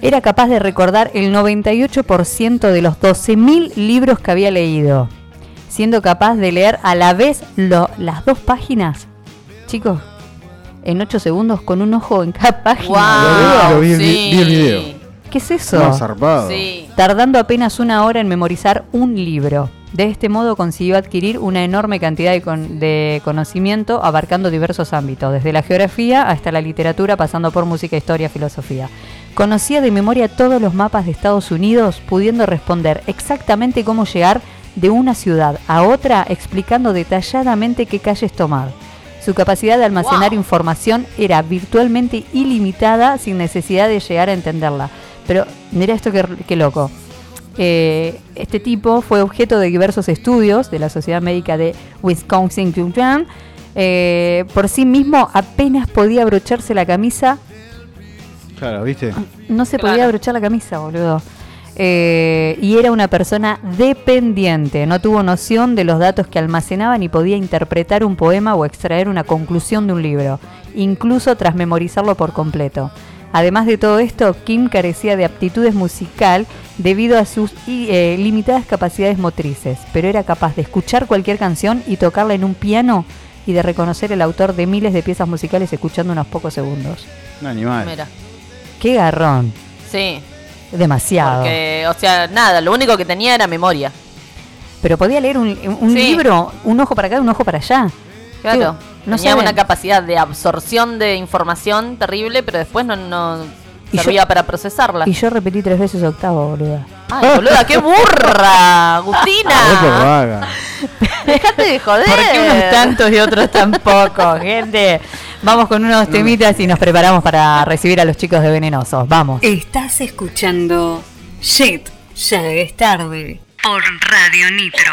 Era capaz de recordar el 98% de los 12.000 libros que había leído, siendo capaz de leer a la vez lo- las dos páginas. Chicos, en 8 segundos con un ojo en cada página.
Wow,
Lo vi- lo vi-
sí.
vi el video.
¿Qué es eso?
No, zarpado.
Sí.
tardando apenas una hora en memorizar un libro. De este modo consiguió adquirir una enorme cantidad de, con- de conocimiento abarcando diversos ámbitos, desde la geografía hasta la literatura, pasando por música, historia, filosofía. Conocía de memoria todos los mapas de Estados Unidos, pudiendo responder exactamente cómo llegar de una ciudad a otra, explicando detalladamente qué calles tomar. Su capacidad de almacenar
Wow.
información era virtualmente ilimitada sin necesidad de llegar a entenderla. Pero mira esto que, qué loco. Eh, este tipo fue objeto de diversos estudios de la Sociedad Médica de Wisconsin. Eh, por sí mismo apenas podía abrocharse la camisa
Claro, ¿viste?
no se
Claro.
podía abrochar la camisa, boludo. Eh, y era una persona dependiente, no tuvo noción de los datos que almacenaba ni podía interpretar un poema o extraer una conclusión de un libro, incluso tras memorizarlo por completo. Además de todo esto, Kim carecía de aptitudes musical debido a sus i- eh, limitadas capacidades motrices, pero era capaz de escuchar cualquier canción y tocarla en un piano y de reconocer el autor de miles de piezas musicales escuchando unos pocos segundos.
Un animal.
Mira.
¡Qué garrón!
Sí.
Demasiado.
Porque, o sea, nada, lo único que tenía era memoria.
Pero podía leer un, un
Sí.
libro, un ojo para acá, un ojo para allá.
Claro.
No
tenía
saben.
una capacidad de absorción de información terrible, pero después no, no
Y yo-
servía para procesarla.
Y yo repetí tres veces octavo, boluda.
Ay, boluda, qué burra,
por
Agustina.
vaga.
Dejate de joder.
Porque unos tantos y otros tampoco, gente. Vamos con unos temitas y nos preparamos para recibir a los chicos de Venenosos. Vamos.
Estás escuchando Shit, ya es tarde. Por Radio Nitro.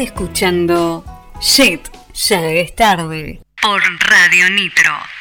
Escuchando Shit, ya es tarde. Por Radio Nitro.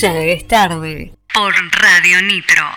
Ya es tarde. Por Radio Nitro.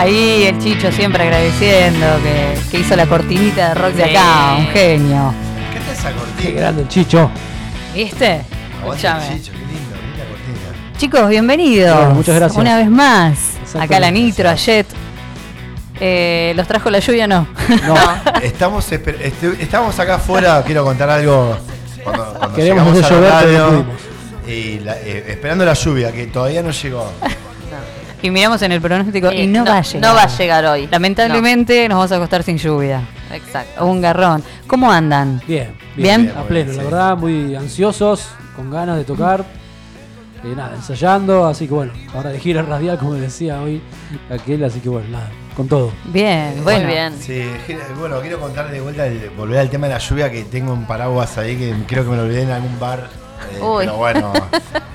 Ahí el Chicho siempre agradeciendo que, que hizo la cortinita de rock de acá, un genio.
¿Qué es esa cortina?
Qué grande el chicho.
¿Viste? Escuchame.
Chicho, qué lindo, linda cortina.
Chicos, bienvenidos.
Bueno, muchas gracias.
Una vez más. Acá la Nitro, a Jet. Eh, ¿Los trajo la lluvia no?
No,
Estamos, este- estamos acá afuera, quiero contar algo. Cuando, cuando llegamos a la radio,
pudimos.
y la- eh, esperando la lluvia, que todavía no llegó.
Y miramos en el pronóstico y,
Y
no,
no-
va a llegar.
no va a llegar hoy.
Lamentablemente nos vamos a acostar sin lluvia.
Exacto.
Un garrón. ¿Cómo andan?
bien,
Bien.
bien, a pleno, la verdad, muy ansiosos, con ganas de tocar. Eh, nada, ensayando, así que bueno, ahora de gira radial, como decía hoy aquel, así que bueno, nada, con todo.
Bien, bueno.
Muy bien.
Sí, bueno, quiero contar de vuelta, el- volver al tema de la lluvia, que tengo un paraguas ahí que creo que me lo olvidé en algún bar. eh,
Uy.
pero bueno,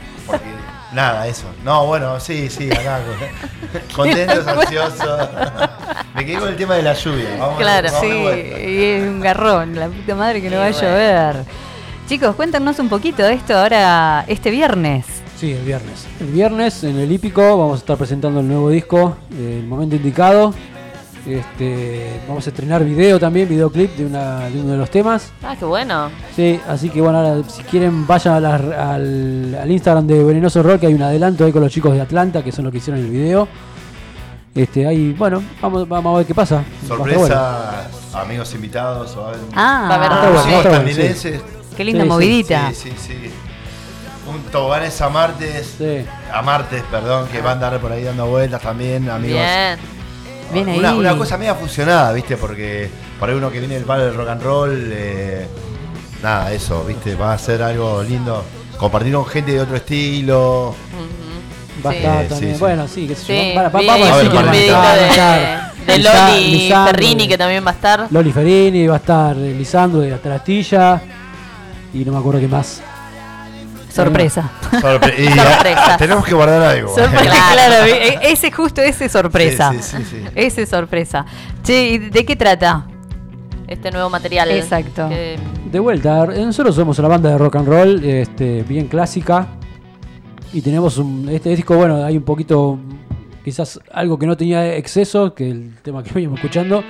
nada, eso. No, bueno, sí, sí, acá. Contentos, ansiosos. me quedé con el tema de la lluvia. Vamos,
Claro.
vamos
Sí, y es un garrón, la puta madre que no va a llover. Chicos, cuéntanos un poquito de esto ahora, este viernes.
Sí, el viernes. El viernes en el Hípico vamos a estar presentando el nuevo disco, El Momento Indicado. Este, vamos a estrenar video también, videoclip de, una, de uno de los temas.
Ah, qué bueno.
Sí, así que bueno, ahora si quieren vayan a al, al Instagram de Venenoso Rock, que hay un adelanto ahí con los chicos de Atlanta, que son los que hicieron el video. Este, ahí, bueno, vamos, vamos a ver qué pasa. A bueno.
Sorpresa, amigos invitados o algo.
Ah,
Va a haber
bueno,
Sí,
qué linda
Sí,
movidita.
Sí, sí, sí. Un toboganes a martes.
Sí.
A martes, perdón, que van a andar por ahí dando vueltas también, amigos.
Bien.
Bien ahí.
Una, una cosa media fusionada, ¿viste? Porque por ahí uno que viene del palo del rock and roll, eh, nada, eso, ¿viste? Va a ser algo lindo. Compartir con gente de otro estilo.
Va a estar también.
sí.
Bueno, sí, qué sé yo.
Sí,
vamos a
ver,
que
un
van a
videito
estar- van a
de, Loli
Lisandro,
Ferrini, que también va a estar.
Loli Ferini, va a estar Lisandro de Atrastilla. Y no me acuerdo qué más.
Sorpresa.
Sorpre- y,
Sorpresa.
ah, tenemos que guardar algo.
Sorpresa,
Claro.
e- ese justo ese sorpresa.
Sí, sí, sí, sí.
Ese sorpresa. Che, ¿y ¿de qué trata?
Este nuevo material.
Exacto.
que-
De vuelta, nosotros somos una banda de rock and roll este, bien clásica. Y tenemos un, este disco, bueno, hay un poquito, quizás algo que no tenía exceso, que el tema que veníamos escuchando,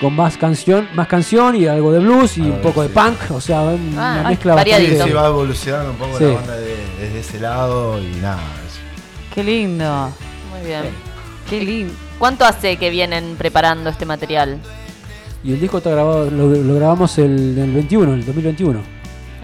con más canción, más canción y algo de blues y
Algo
un poco de punk, o sea, una
Ah,
mezcla
variadito.
Sí,
bastante-
sí, va evolucionando un poco
Sí.
la banda de- desde ese lado y nada.
Qué lindo.
Muy bien.
Qué lindo.
¿Cuánto hace que vienen preparando este material?
Y el disco está grabado, lo, lo grabamos el, el 21, el 2021.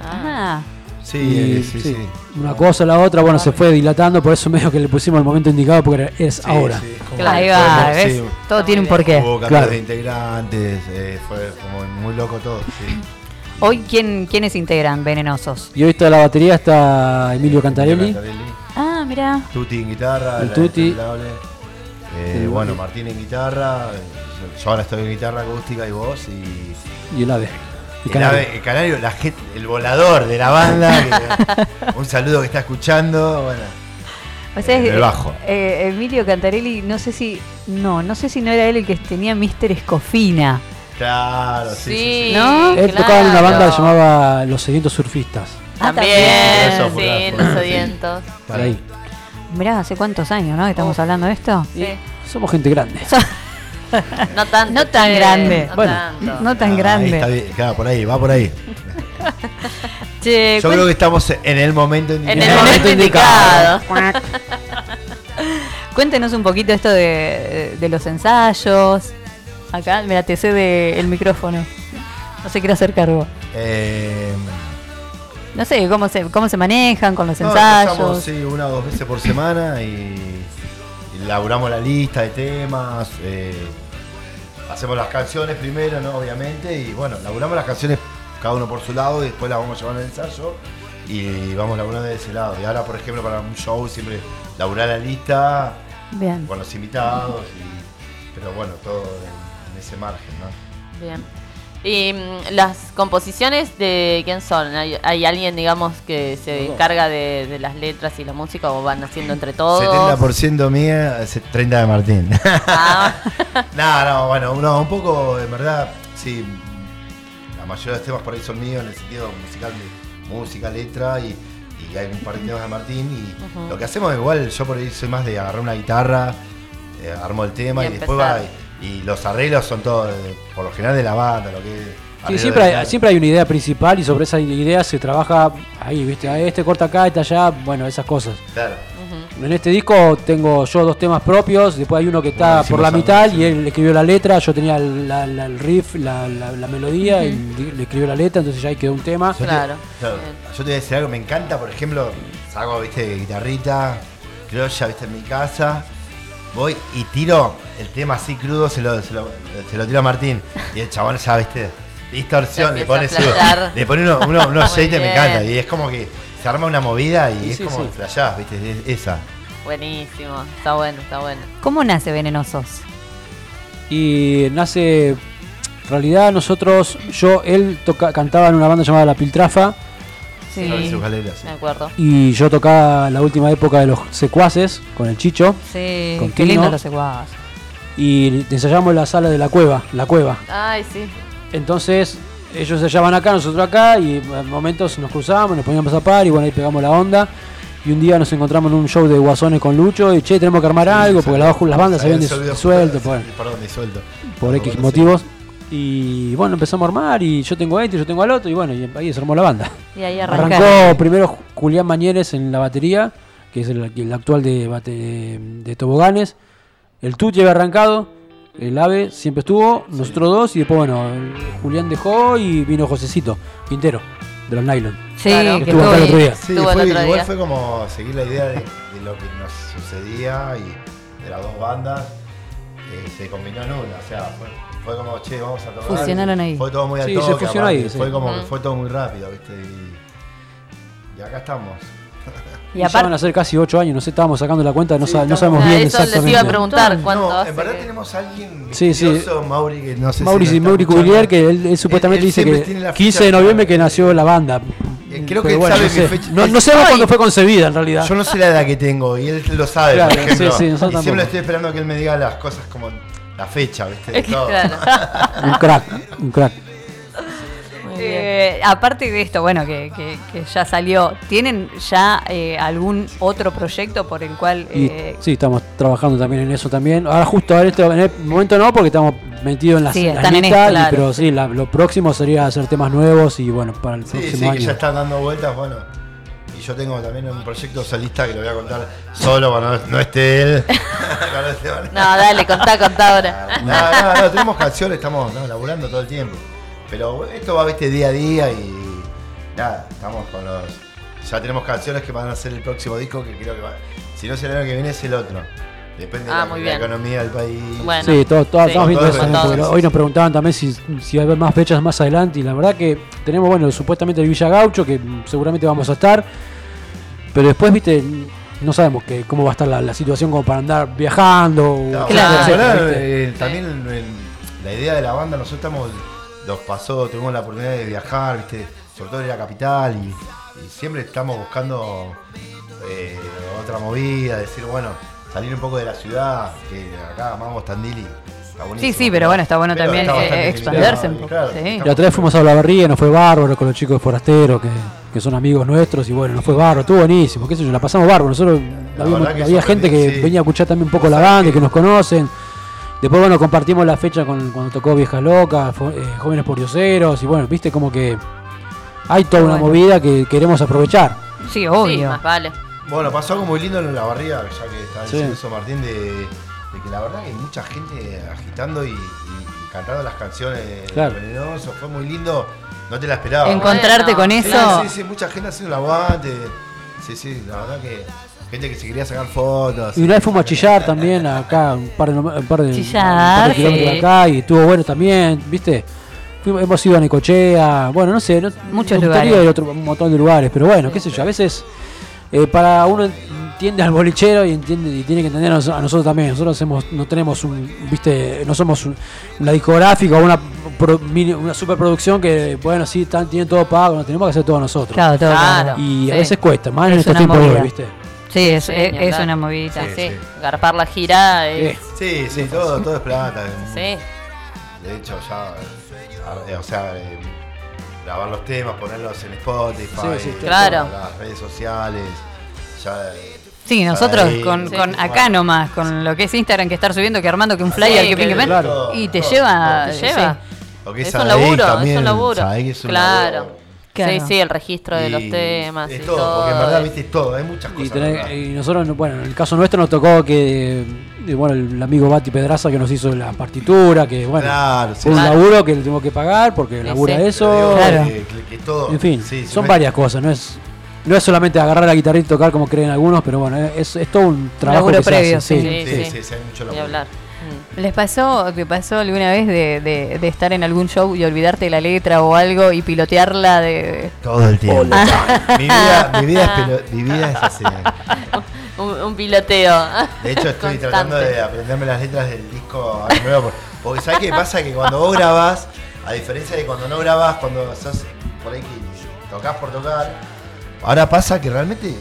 Ah,
Sí,
Y,
sí, sí.
Una cosa la otra, bueno, se fue dilatando, por eso medio que le pusimos el momento indicado porque es
Sí,
ahora.
ahí va, ¿ves?
sí,
Todo tiene un porqué.
Hubo cambios
Claro.
de integrantes, eh, fue como muy loco todo. Sí.
Hoy, ¿quién, ¿quiénes integran Venenosos?
Y hoy está la batería, está Emilio Cantarelli.
Cantarelli,
Ah, mira.
Tuti en guitarra,
El Tuti.
Eh, bueno, Martín en guitarra, eh, yo ahora estoy en guitarra acústica y voz y
Y el AVE.
El,
Canario.
ave- el canario, la gente, el volador de la banda, que- un saludo que está escuchando, bueno.
O sea,
En
es-
el bajo.
eh, Emilio Cantarelli, no sé si. No, no sé si no era él el que tenía Mister Escofina.
Claro, sí, sí, sí.
¿No?
Él tocaba en una banda que se llamaba Los Sedientos Surfistas.
Ah,
También,
Eso,
sí,
por-
los sedientos.
Por ahí.
Mirá, ¿hace cuántos años, no? que Estamos hablando de esto.
Sí.
Somos gente grande.
No tanto.
No tan
che,
grande.
No
Bueno.
tanto.
No tan
Ah, ahí
grande.
está bien, claro, por ahí, va por ahí.
Che,
Yo
cuen-
creo que estamos en el momento
En
indicado.
el momento indicado.
Cuéntenos un poquito esto de, de los ensayos. Acá, mira, te cede el micrófono. No se quiere hacer cargo.
Eh,
No sé, cómo se, cómo se manejan con los
no,
ensayos.
empezamos, sí, una o dos veces por semana y, laburamos la lista de temas. eh, hacemos las canciones primero, ¿no? Obviamente, y bueno, laburamos las canciones cada uno por su lado y después las vamos llevando al ensayo y vamos laburando de ese lado. Y ahora, por ejemplo, para un show siempre laburar la lista
Bien.
con los invitados, y- pero bueno, todo en, en ese margen, ¿no?
Bien. Y mm, las composiciones de quién son? ¿Hay, hay alguien, digamos, que se encarga de, de las letras y la música o van haciendo entre todos?
70% mía, ese 30% de Martín.
Ah.
no, no, bueno, no, un poco, en verdad, sí. La mayoría de los temas por ahí son míos en el sentido musical de música, letra y, y hay un par de temas de Martín. Y lo que hacemos igual, yo por ahí soy más de agarrar una guitarra, eh, armo el tema
Y
y, después va. Y, y los arreglos son todos, eh, por lo general, de la banda, lo que es.
Sí, siempre,
de
hay, siempre hay una idea principal y sobre esa idea se trabaja ahí, ¿viste? Ah, Este corta acá, este allá, bueno, esas cosas.
Claro.
En este disco tengo yo dos temas propios, después hay uno que está
Bueno,
por la mitad y él escribió la letra, yo tenía el, la- la- el riff, la, la- la melodía, y le escribió la letra, entonces ya ahí quedó un tema.
Yo te- claro, Yo te voy a decir algo, me encanta, por ejemplo, saco, viste, guitarrita, criolla, viste, en mi casa, voy y tiro el tema así crudo, se lo, se lo, se lo tiro a Martín. Y el chabón ya, viste, distorsión, le pone su, le pone uno, uno, unos shaders, me encanta. Y es como que se arma una movida y
Sí,
es
sí,
como
sí.
flashás, viste, es- esa.
Buenísimo, está bueno, está bueno.
¿Cómo nace Venenosos?
Y nace, en realidad nosotros, yo, él toca, cantaba en una banda llamada La Piltrafa
Sí, me acuerdo.
y yo tocaba la última época de los secuaces con el Chicho.
Sí,
con
qué lindo los secuaz.
Y ensayamos en la sala de la cueva, la cueva.
Ay, sí.
Entonces, ellos se hallaban acá, nosotros acá, y en momentos nos cruzamos, nos poníamos a par, y bueno, ahí pegamos la onda. Y un día nos encontramos en un show de guasones con Lucho, y che, tenemos que armar algo, porque las, las bandas se habían
disolvido,
disuelto por,
Perdón, disuelto.
por X
Bueno,
motivos. Y bueno, empezamos a armar, y yo tengo a este, yo tengo al otro, y bueno, y ahí se armó la banda.
Y ahí
Arrancó
arrancaron.
primero Julián Mañeres en la batería, que es el, el actual de, bate- de Toboganes. El Tuti había arrancado, el Ave siempre estuvo, nosotros dos, y después, bueno, Julián dejó y vino Josecito, Quintero, de los Nylon.
Sí,
Claro.
que
que
estuvo acá el otro día.
Sí, fue,
otro
igual
día.
fue como seguir la idea de, de lo que nos sucedía y de las dos bandas eh, se combinó en una. O sea, fue, fue como, che, vamos a tocar.
Fusionaron ahí.
Fue todo muy al
Sí, se fusionó ahí, sí.
Fue como que fue todo muy rápido, ¿viste? Y, y acá estamos.
Y
Y ya van
aparte,
a ser casi 8 años, no sé, estábamos sacando la cuenta, no,
Sí,
sa- no sabemos
Ah,
bien
eso les
exactamente.
iba a preguntar cuánto
No,
hace
en verdad
que-
tenemos a alguien
Sí, sí.
Mauri, que no sé
Mauricio
si
Mauri. Cuvillier, que él, él supuestamente
Él- él
dice
siempre
que
tiene la
15
fecha
de noviembre que nació la banda.
Eh, creo que
bueno,
sabe
no
mi
sé.
fecha.
No, no sabemos
Ay.
cuándo fue concebida en realidad.
Yo no sé la edad que tengo y él lo sabe,
Claro,
por ejemplo.
sí, sí, nosotros
y siempre
tampoco.
estoy esperando que él me diga las cosas como la fecha, ¿viste? De todo.
Claro.
Un crack, un crack.
Eh, aparte de esto, bueno, que, que- que ya salió, ¿tienen ya eh, algún otro proyecto por el cual...
Y
eh,
sí, estamos trabajando también en eso también. Ahora justo ahora en este, en este momento no, porque estamos metidos en las,
Sí,
las
están en
listas,
esto,
y- pero sí, la- lo próximo sería hacer temas nuevos y bueno, para el
Sí,
próximo
sí, que
año.
ya están dando vueltas, bueno. Y yo tengo también un proyecto solista que lo voy a contar solo cuando no, no esté él. Esté-
No, dale, contá, contá ahora.
No, no, no, tenemos canciones, estamos no, laburando todo el tiempo. Pero esto va, viste, día a día y nada, estamos con los. Ya tenemos canciones que van a ser el próximo disco que creo que va. Si no es el año que viene, es el otro. Depende
Ah,
de la,
muy
de la
bien.
economía del país.
Bueno.
Sí, todo, todo-
Sí.
estamos viendo eso porque hoy nos preguntaban también si, si va a haber más fechas más adelante y la verdad que tenemos, bueno, supuestamente el Villa Gaucho, que seguramente vamos a estar, pero después, viste, no sabemos que, cómo va a estar la, la situación como para andar viajando.
No,
Claro.
etcétera, ¿viste?
eh, también en- la idea de la banda, nosotros estamos, nos pasó, tuvimos la oportunidad de viajar, ¿viste? sobre todo en la capital, y, y siempre estamos buscando eh, otra movida, decir, bueno, salir un poco de la ciudad, que acá amamos Tandil y.
Sí, sí, pero bueno, está bueno también,
está
eh, expandirse un poco,
claro,
sí.
estamos-
La otra vez fuimos a la barría, nos fue bárbaro con los chicos de Forasteros, que, que son amigos nuestros, y bueno, nos fue bárbaro, estuvo buenísimo, qué sé yo, la pasamos bárbaro. Nosotros
que
había gente que
sí.
venía a escuchar también un poco la banda, y que nos conocen. Después, bueno, compartimos la fecha con, cuando tocó Viejas Locas, eh, Jóvenes Pordioseros, y bueno, viste como que hay toda una
Bueno.
movida que queremos aprovechar.
Sí,
Sí,
obvio.
más vale.
Bueno, pasó algo muy lindo en la barriga, ya que estaba
Sí.
diciendo eso Martín, de, de que la verdad que hay mucha gente agitando y, y cantando las canciones
Claro.
Venenoso, fue muy lindo, no te la esperaba.
Encontrarte con
Sí,
eso.
Sí, sí, mucha gente haciendo el aguante. Sí, sí, la verdad que gente que se quería sacar fotos.
Y una vez fuimos a chillar también acá, un par de, un par de,
Chillar,
un par de
sí.
kilómetros de acá, y estuvo bueno también, ¿viste? Fuimos- hemos ido a Necochea, bueno, no sé, no,
Muchos
me gustaría
lugares.
ir a otro, un montón de lugares, pero bueno, qué sé yo, a veces eh, para uno entiende al bolichero y entiende y tiene que entender a, nos- a nosotros también. Nosotros hacemos, no tenemos un, viste, no somos un- una discográfica o una, pro- mini- una superproducción que, bueno, sí, están, tienen todo pago, no tenemos que hacer todo nosotros.
Claro, todo
Claro.
claro.
Y a
Sí.
veces cuesta, más en
Es
estos
una
tiempos de hoy,
movida.
¿viste?
Sí, es,
Sí,
una movidita.
Sí,
Sí,
sí.
sí.
Garpar la gira es.
Sí, sí, todo, todo es plata.
Sí.
De hecho, ya. eh, O sea, eh, grabar los temas, ponerlos en Spotify,
Sí, sí,
en
claro.
las redes sociales. Ya,
Sí,
ya
nosotros
ahí,
con,
Sí.
con acá
bueno.
nomás, con lo que es Instagram, que estar subiendo, que armando, que un flyer,
Sí,
que que
claro.
y te
Todo,
lleva.
Te
sí.
lleva.
Lo que
Es
es
un laburo, es
también,
un laburo.
Sadaik es un
Claro.
laburo.
Claro.
Sí, sí, el registro de los
Y
temas.
Es
y
todo, porque en verdad, viste, es todo, hay muchas
Y,
cosas.
y nosotros, bueno, en el caso nuestro nos tocó que, bueno, el amigo Bati Pedraza que nos hizo la partitura, que bueno,
Claro, sí.
un
Claro.
laburo que le tuvimos que pagar porque
Sí,
labura
sí.
eso.
Claro.
que- todo-
En fin, son
me-
varias cosas, no es no es solamente agarrar la guitarrita y tocar como creen algunos, pero bueno, es, es todo un trabajo
laburo
que se hace,
sí.
Sí,
Sí,
sí.
sí, sí, hay mucho laburo.
hablar.
¿Les pasó, te pasó alguna vez de, de- de estar en algún show y olvidarte la letra o algo y pilotearla de...
Todo el tiempo. mi, vida, mi, vida es pelo- mi vida es así.
Un, un piloteo.
De hecho, estoy
Constante.
tratando de aprenderme las letras del disco nuevo. por- Porque ¿sabes qué pasa? Que cuando vos grabás, a diferencia de cuando no grabás, cuando sos por ahí que tocas por tocar, ahora pasa que realmente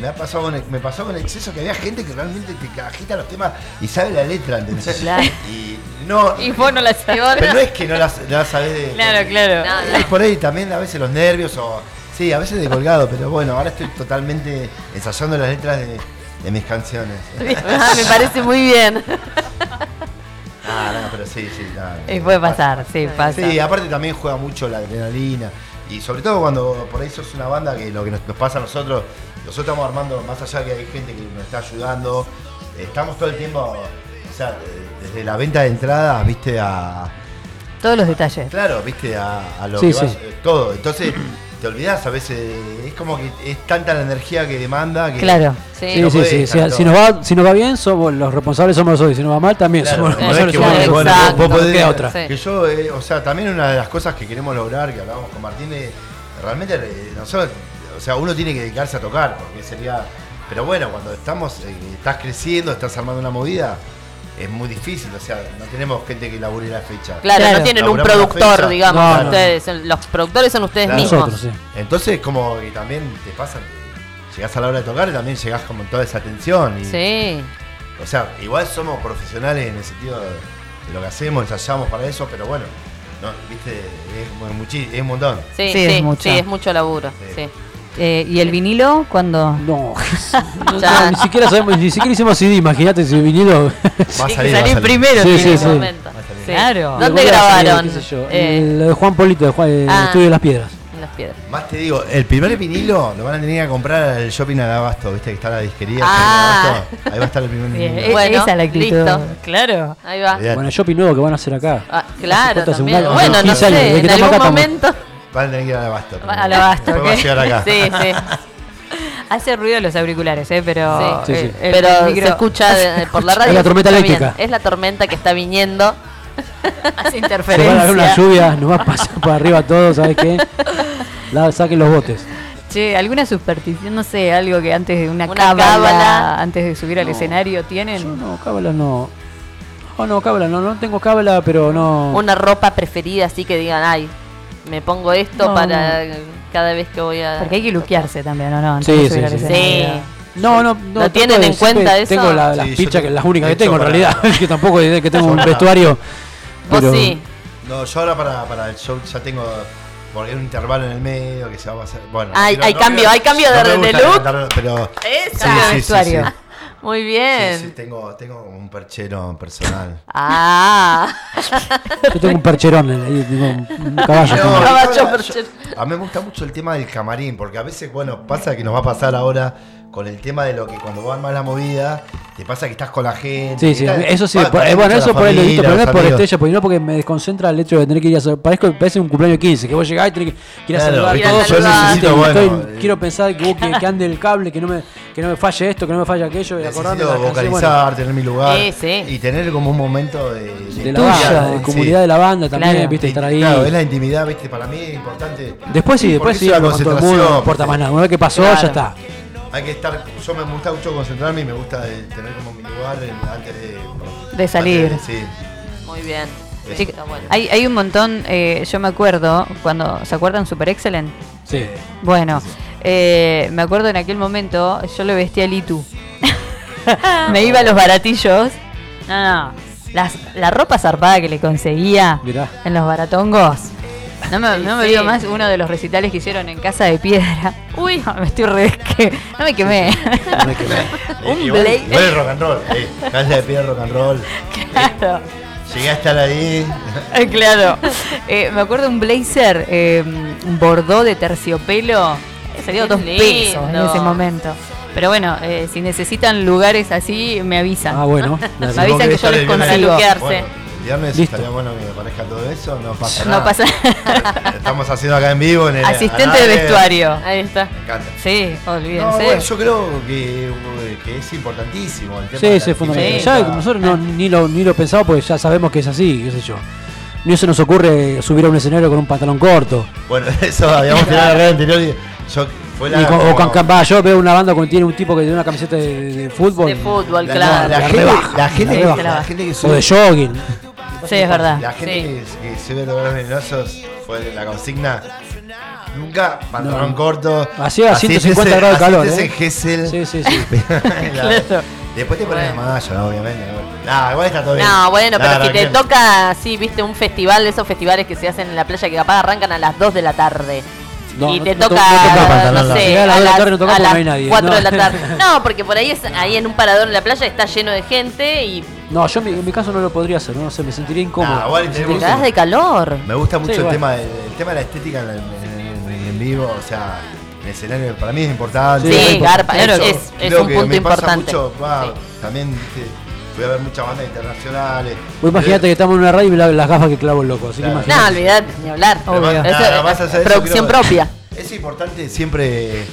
me, ha pasado con el, me pasó con el exceso que había gente que realmente te agita los temas y sabe la letra, ¿entendés?
Claro.
Y no.
Y vos no la sabés.
Pero no es que no la, la sabés de.
Claro, claro.
No,
Es por ahí también a veces los nervios o. Sí, a veces de colgado, pero bueno, ahora estoy totalmente ensayando las letras de, de mis canciones.
Ah, me parece muy bien.
Ah, no, pero sí, sí.
Y puede pasar, sí, pasa.
Sí, aparte también juega mucho la adrenalina. Y sobre todo cuando por ahí sos una banda que lo que nos, nos pasa a nosotros, nosotros estamos armando, más allá que hay gente que nos está ayudando, estamos todo el tiempo, o sea, de- desde la venta de entradas, viste, a.
Todos los detalles.
Claro, viste, a, a lo
Sí,
que
sí.
vas, eh, todo. Entonces, te olvidás a veces, es como que es tanta la energía que demanda que.
Claro.
Sí.
Sí,
No
sí,
podés
sí.
dejar
Si, nos va, si nos va bien, somos los responsables somos nosotros. Y si nos va mal, también
Claro,
somos los responsables.
que
somos
bueno, vos podés-
otra.
Que yo, eh, o sea, también una de las cosas que queremos lograr, que hablábamos con Martín, de realmente eh, nosotros, o sea, uno tiene que dedicarse a tocar, porque sería. Pero bueno, cuando estamos, eh, estás creciendo, estás armando una movida, es muy difícil, o sea, no tenemos gente que labure la fecha.
Claro,
Claro.
no tienen un
Laburamos
productor, digamos.
No, no.
ustedes, los productores son ustedes
Claro.
mismos.
Nosotros, sí.
Entonces, como que también te pasa, que llegás a la hora de tocar y también llegás con toda esa tensión. Y,
Sí.
O sea, igual somos profesionales en el sentido de, de lo que hacemos, ensayamos para eso, pero bueno, no, viste, es, muchi- es un montón.
Sí,
Sí,
sí,
es
sí,
mucho.
es mucho laburo.
Sí.
Eh, ¿Y el vinilo cuándo?
No, no,
Ya.
ni siquiera sabemos, ni siquiera hicimos CD, imagínate si vinilo.
Va a salir, va a
salir primero.
Sí, sí, sí.
Momento.
Claro.
¿Dónde grabaron? Eh,
el de Juan Polito, de Juan, el
Ah.
Estudio de las Piedras.
en las piedras.
Más te digo, el primer vinilo lo van a tener que comprar al shopping al abasto, viste que está la disquería.
Ah.
Abasto, Ahí va a estar el primer vinilo.
Bueno,
esa es la actitud.
listo.
Claro.
Ahí va.
Bueno, el shopping nuevo que van a hacer acá.
Ah, claro, también. Bueno, no
15 años,
sé, en algún momento.
Van a tener que ir al abasto.
Al abasto,
Después va a llegar acá.
Sí, sí.
Hace ruido los auriculares, ¿eh? Pero.
Sí.
Sí, sí.
el- el
Pero
micro
se escucha de- por la radio.
Es la
se
tormenta eléctrica.
Es la tormenta que está viniendo.
Hace
Se van a dar una
interferencia.
lluvia, nos va a pasar por arriba todo, ¿sabes qué? La- saquen los botes.
Che, ¿alguna superstición? No sé, algo que antes de una,
Una
cábala,
cábala.
antes de subir al escenario,
Yo
tienen.
no, cábala no. Oh, no, cábala no, no tengo cábala, pero no.
Una ropa preferida, así que digan, ay, me pongo esto
No,
para cada vez que voy a.
Porque hay que luquearse también, ¿o no? Antes
Sí, sí, sí.
Sí.
No, no, no.
¿No
trato
tienen en cuenta eso?
Tengo la- las
Sí,
pichas, que
tengo-
las únicas que tengo en realidad. que tampoco es que tengo un vestuario.
Vos
pero-
sí.
No, yo ahora para, para el show ya tengo. Porque hay un intervalo en el medio que se va a hacer. Bueno,
Hay- hay cambio,
quiero-
hay cambio de- de look.
cantar, pero.
Esa.
Cambio de vestuario.
Sí,
Muy
sí,
bien.
sí, tengo, tengo un perchero personal.
Ah.
Yo tengo un percherón, ahí tengo un, caballo.
No,
tengo.
Caballo
yo-. A mí me gusta mucho el tema del camarín, porque a veces, bueno, pasa que nos va a pasar ahora con el tema de lo que cuando va más la movida, te pasa que estás con la gente.
Sí, sí, eso sí. por- eh, bueno, eso
la
por visto,
familia,
pero no es por estrella, porque no porque me desconcentra el hecho de tener que ir a hacer. Parezco, parece un cumpleaños 15, que vos llegás y tenés que ir a
Claro,
saludar todos,
yo necesito,
Estoy-
bueno, eh.
quiero pensar que, vos, que, que ande el cable, que no me, que no me falle esto, que no me falle aquello, y acordarme de
vocalizar,
bueno,
tener mi lugar.
Sí, sí.
Y tener como un momento de,
de la banda, de comunidad de la banda también,
Claro.
viste, estar ahí.
Claro, es la intimidad, viste, para mí es importante.
Después sí, después sí, con todo el
concentración,
mundo, no importa más nada. Una vez que pasó, ya está.
Hay que estar, yo me gusta mucho concentrarme y me gusta de tener como mi lugar en- antes de,
De salir.
antes de- sí.
Muy bien.
Sí,
Está bueno.
hay, hay un montón, eh, yo me acuerdo, cuando, ¿se acuerdan Super Excellent?
Sí.
Bueno, eh, me acuerdo en aquel momento, yo le vestía a Litu. me iba a los baratillos. No, no. Las, la ropa zarpada que le conseguía
Mirá.
en los baratongos. No me,
Sí,
no me más uno de los recitales que hicieron en Casa de Piedra. Uy, me estoy re... que- no me quemé. Un
igual,
Blade-
igual es rock and roll, eh. Cancha de pie rock and roll.
Claro.
Llegué a estar ahí.
Eh, claro. Eh, me acuerdo un blazer, eh, un bordó de terciopelo. eh, Salió dos
lindo.
pesos en ese momento. Pero bueno, eh, si necesitan lugares así, me avisan.
Ah, bueno.
me avisan que yo les consigo.
Bueno, viernes
Listo.
estaría bueno que aparezca todo eso, no pasa
No
nada.
pasa
Estamos haciendo acá en vivo. En el,
Asistente de vestuario.
Ahí está.
Me encanta.
Sí,
No, bueno, yo creo que, que es importantísimo el tema
Sí, es fundamental. Ya nosotros no, ni, lo, ni lo pensamos porque ya sabemos que es así, qué sé yo. Ni se nos ocurre subir a un escenario con un pantalón corto.
Bueno, eso habíamos tirado la red anterior y yo fue la,
Y con- o con, con- va, yo veo una banda que tiene un tipo que tiene una camiseta de, de fútbol.
De fútbol,
la,
claro.
la,
La
gente,
rebaja,
la gente,
la rebaja.
la gente que
O
sube,
de jogging.
Sí, es verdad.
la gente
Sí.
que, que sube los venenosos fue la consigna. Nunca pantalón
No.
corto.
Hacía
así
150
estés en-
grados de calor, ¿eh?
en Gessel.
Sí, sí, sí.
Claro.
Después te pones la malla, ¿no? obviamente. Nah, igual está todo bien.
No, bueno, pero si te toca, sí, viste, un festival, esos festivales que se hacen en la playa que capaz arrancan a las 2 de la tarde.
No,
y
no-
te
no
toca,
no
sé,
a las
a
dos de la
las,
tarde no toca
a
porque
las
no hay nadie,
4
no.
de la tarde. No, porque por ahí es ahí en un parador en la playa está lleno de gente y
No, yo en mi, en mi caso no lo podría hacer, no sé, me sentiría incómodo.
Nah, igual
Me
tenemos-
te
sentiría-
das de calor.
Me gusta mucho
Sí,
el,
bueno.
tema de, el tema de la estética en, en- en- en vivo, o sea, el escenario para mí es importante.
Sí,
Sí,
garpa,
Eso
es, es
creo
un
que
punto
me pasa
importante.
mucho, va,
Sí.
También viste, fui a ver muchas bandas internacionales.
Vos imaginate que estamos en una radio y me la- las gafas que clavo el loco, así
Claro.
que imagínate.
No, olvidate, ni hablar.
Además, nada, hacer eso,
producción
creo-
propia.
Es importante siempre.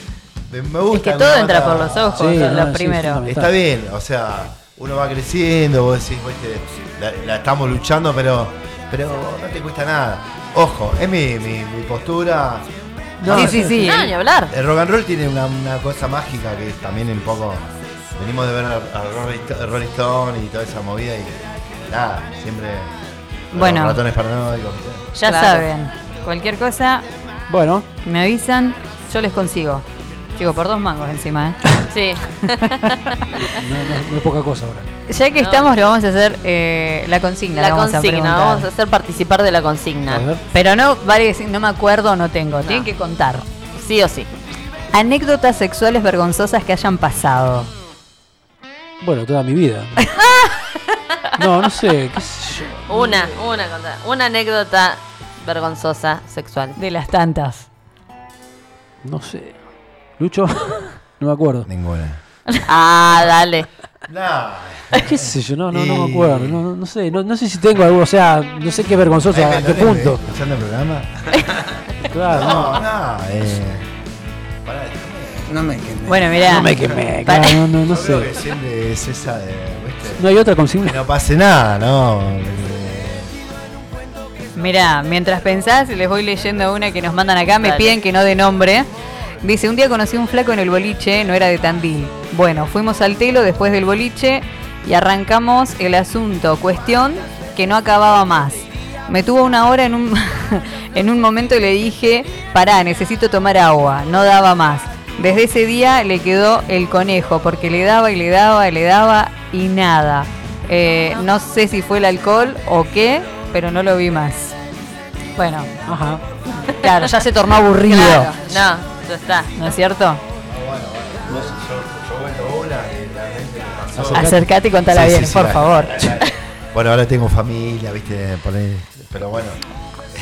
Me me gusta.
Es que todo entra por los ojos,
Sí, no,
lo
sí,
primero.
fundamental.
Está bien, o sea, uno va creciendo, vos decís, viste, la, la estamos luchando, pero, pero no te cuesta nada. Ojo, es mi, mi, mi postura.
No,
sí, sí, sí.
No, ni hablar.
El rock and roll tiene una, una cosa mágica que es también un poco. Venimos de ver a, a Rolling Sto- Rolling Stone y toda esa movida y nada, siempre.
Bueno.
los ratones paranoicos.
Ya
Claro.
saben, cualquier cosa,
Bueno,
me avisan, yo les consigo. Digo, por dos mangos encima, ¿eh?
Sí.
no, no- no es poca cosa ahora.
Ya que
No.
estamos, le vamos a hacer eh, la consigna.
La
vamos
consigna, vamos a hacer participar de la consigna.
A ver.
Pero no vale decir, no me acuerdo, no tengo. Tienen que contar.
Sí o sí.
Anécdotas sexuales vergonzosas que hayan pasado.
Bueno, toda mi vida. No, no sé, qué sé yo.
Una, una, una anécdota vergonzosa sexual.
De las tantas.
No sé. Lucho, no me acuerdo.
Ninguna.
Ah, dale.
Nah.
¿Qué sé yo? No, no, no me
Y-
acuerdo. No, no, no sé. No, no sé si tengo algo, o sea, no sé qué vergonzosa,
Ay,
a qué
¿me- me-
punto.
¿Escuchando el programa?
Claro,
No,
no.
no, eh. Pará,
No me quemé.
Bueno, mirá.
No me quemé, claro, no, no, no
Yo creo que
sé.
siempre es esa de. ¿viste?
No hay otra
Que
consigna.
no pase nada, ¿no?
Mirá, mientras pensás, les voy leyendo una que nos mandan acá, me
Dale.
piden que no de nombre. Dice, un día conocí a un flaco en el boliche, no era de Tandil. Bueno, fuimos al telo después del boliche y arrancamos el asunto, cuestión que no acababa más. Me tuvo una hora en un, en un momento y le dije, pará, necesito tomar agua, no daba más. Desde ese día le quedó el conejo, porque le daba y le daba y le daba y nada. Eh, no sé si fue el alcohol o qué, pero no lo vi más. Bueno,
Ajá.
claro, ya se tornó aburrido.
Claro, no, ya está.
¿No es cierto? Acercate y contala
Sí,
bien,
sí, sí,
por
la-
favor.
la- Bueno, ahora tengo familia, viste, pero bueno.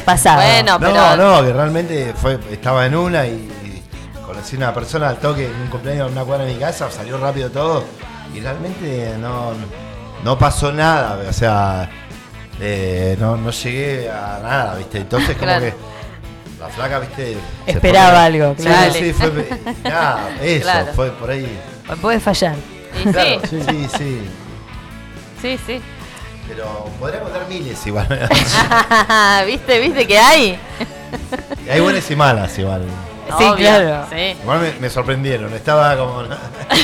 Pasado.
Bueno,
No,
pero.
no, que realmente fue, estaba en una y, y conocí una persona al toque en un cumpleaños en una cuadra de mi casa, salió rápido todo. y realmente no, no pasó nada, o sea, eh, no, no llegué a nada, ¿viste? Entonces como
Claro.
que la flaca, ¿viste?
Esperaba algo,
Sí,
claro.
Sí, fue, nada, eso,
Claro.
fue por ahí.
Puede fallar.
Y
Claro,
sí,
sí, sí,
sí, sí.
pero podría contar miles igual.
¿Viste, viste que hay?
Y hay buenas y malas igual.
Sí,
Obvio,
claro.
Sí.
Igual me, me sorprendieron, estaba como...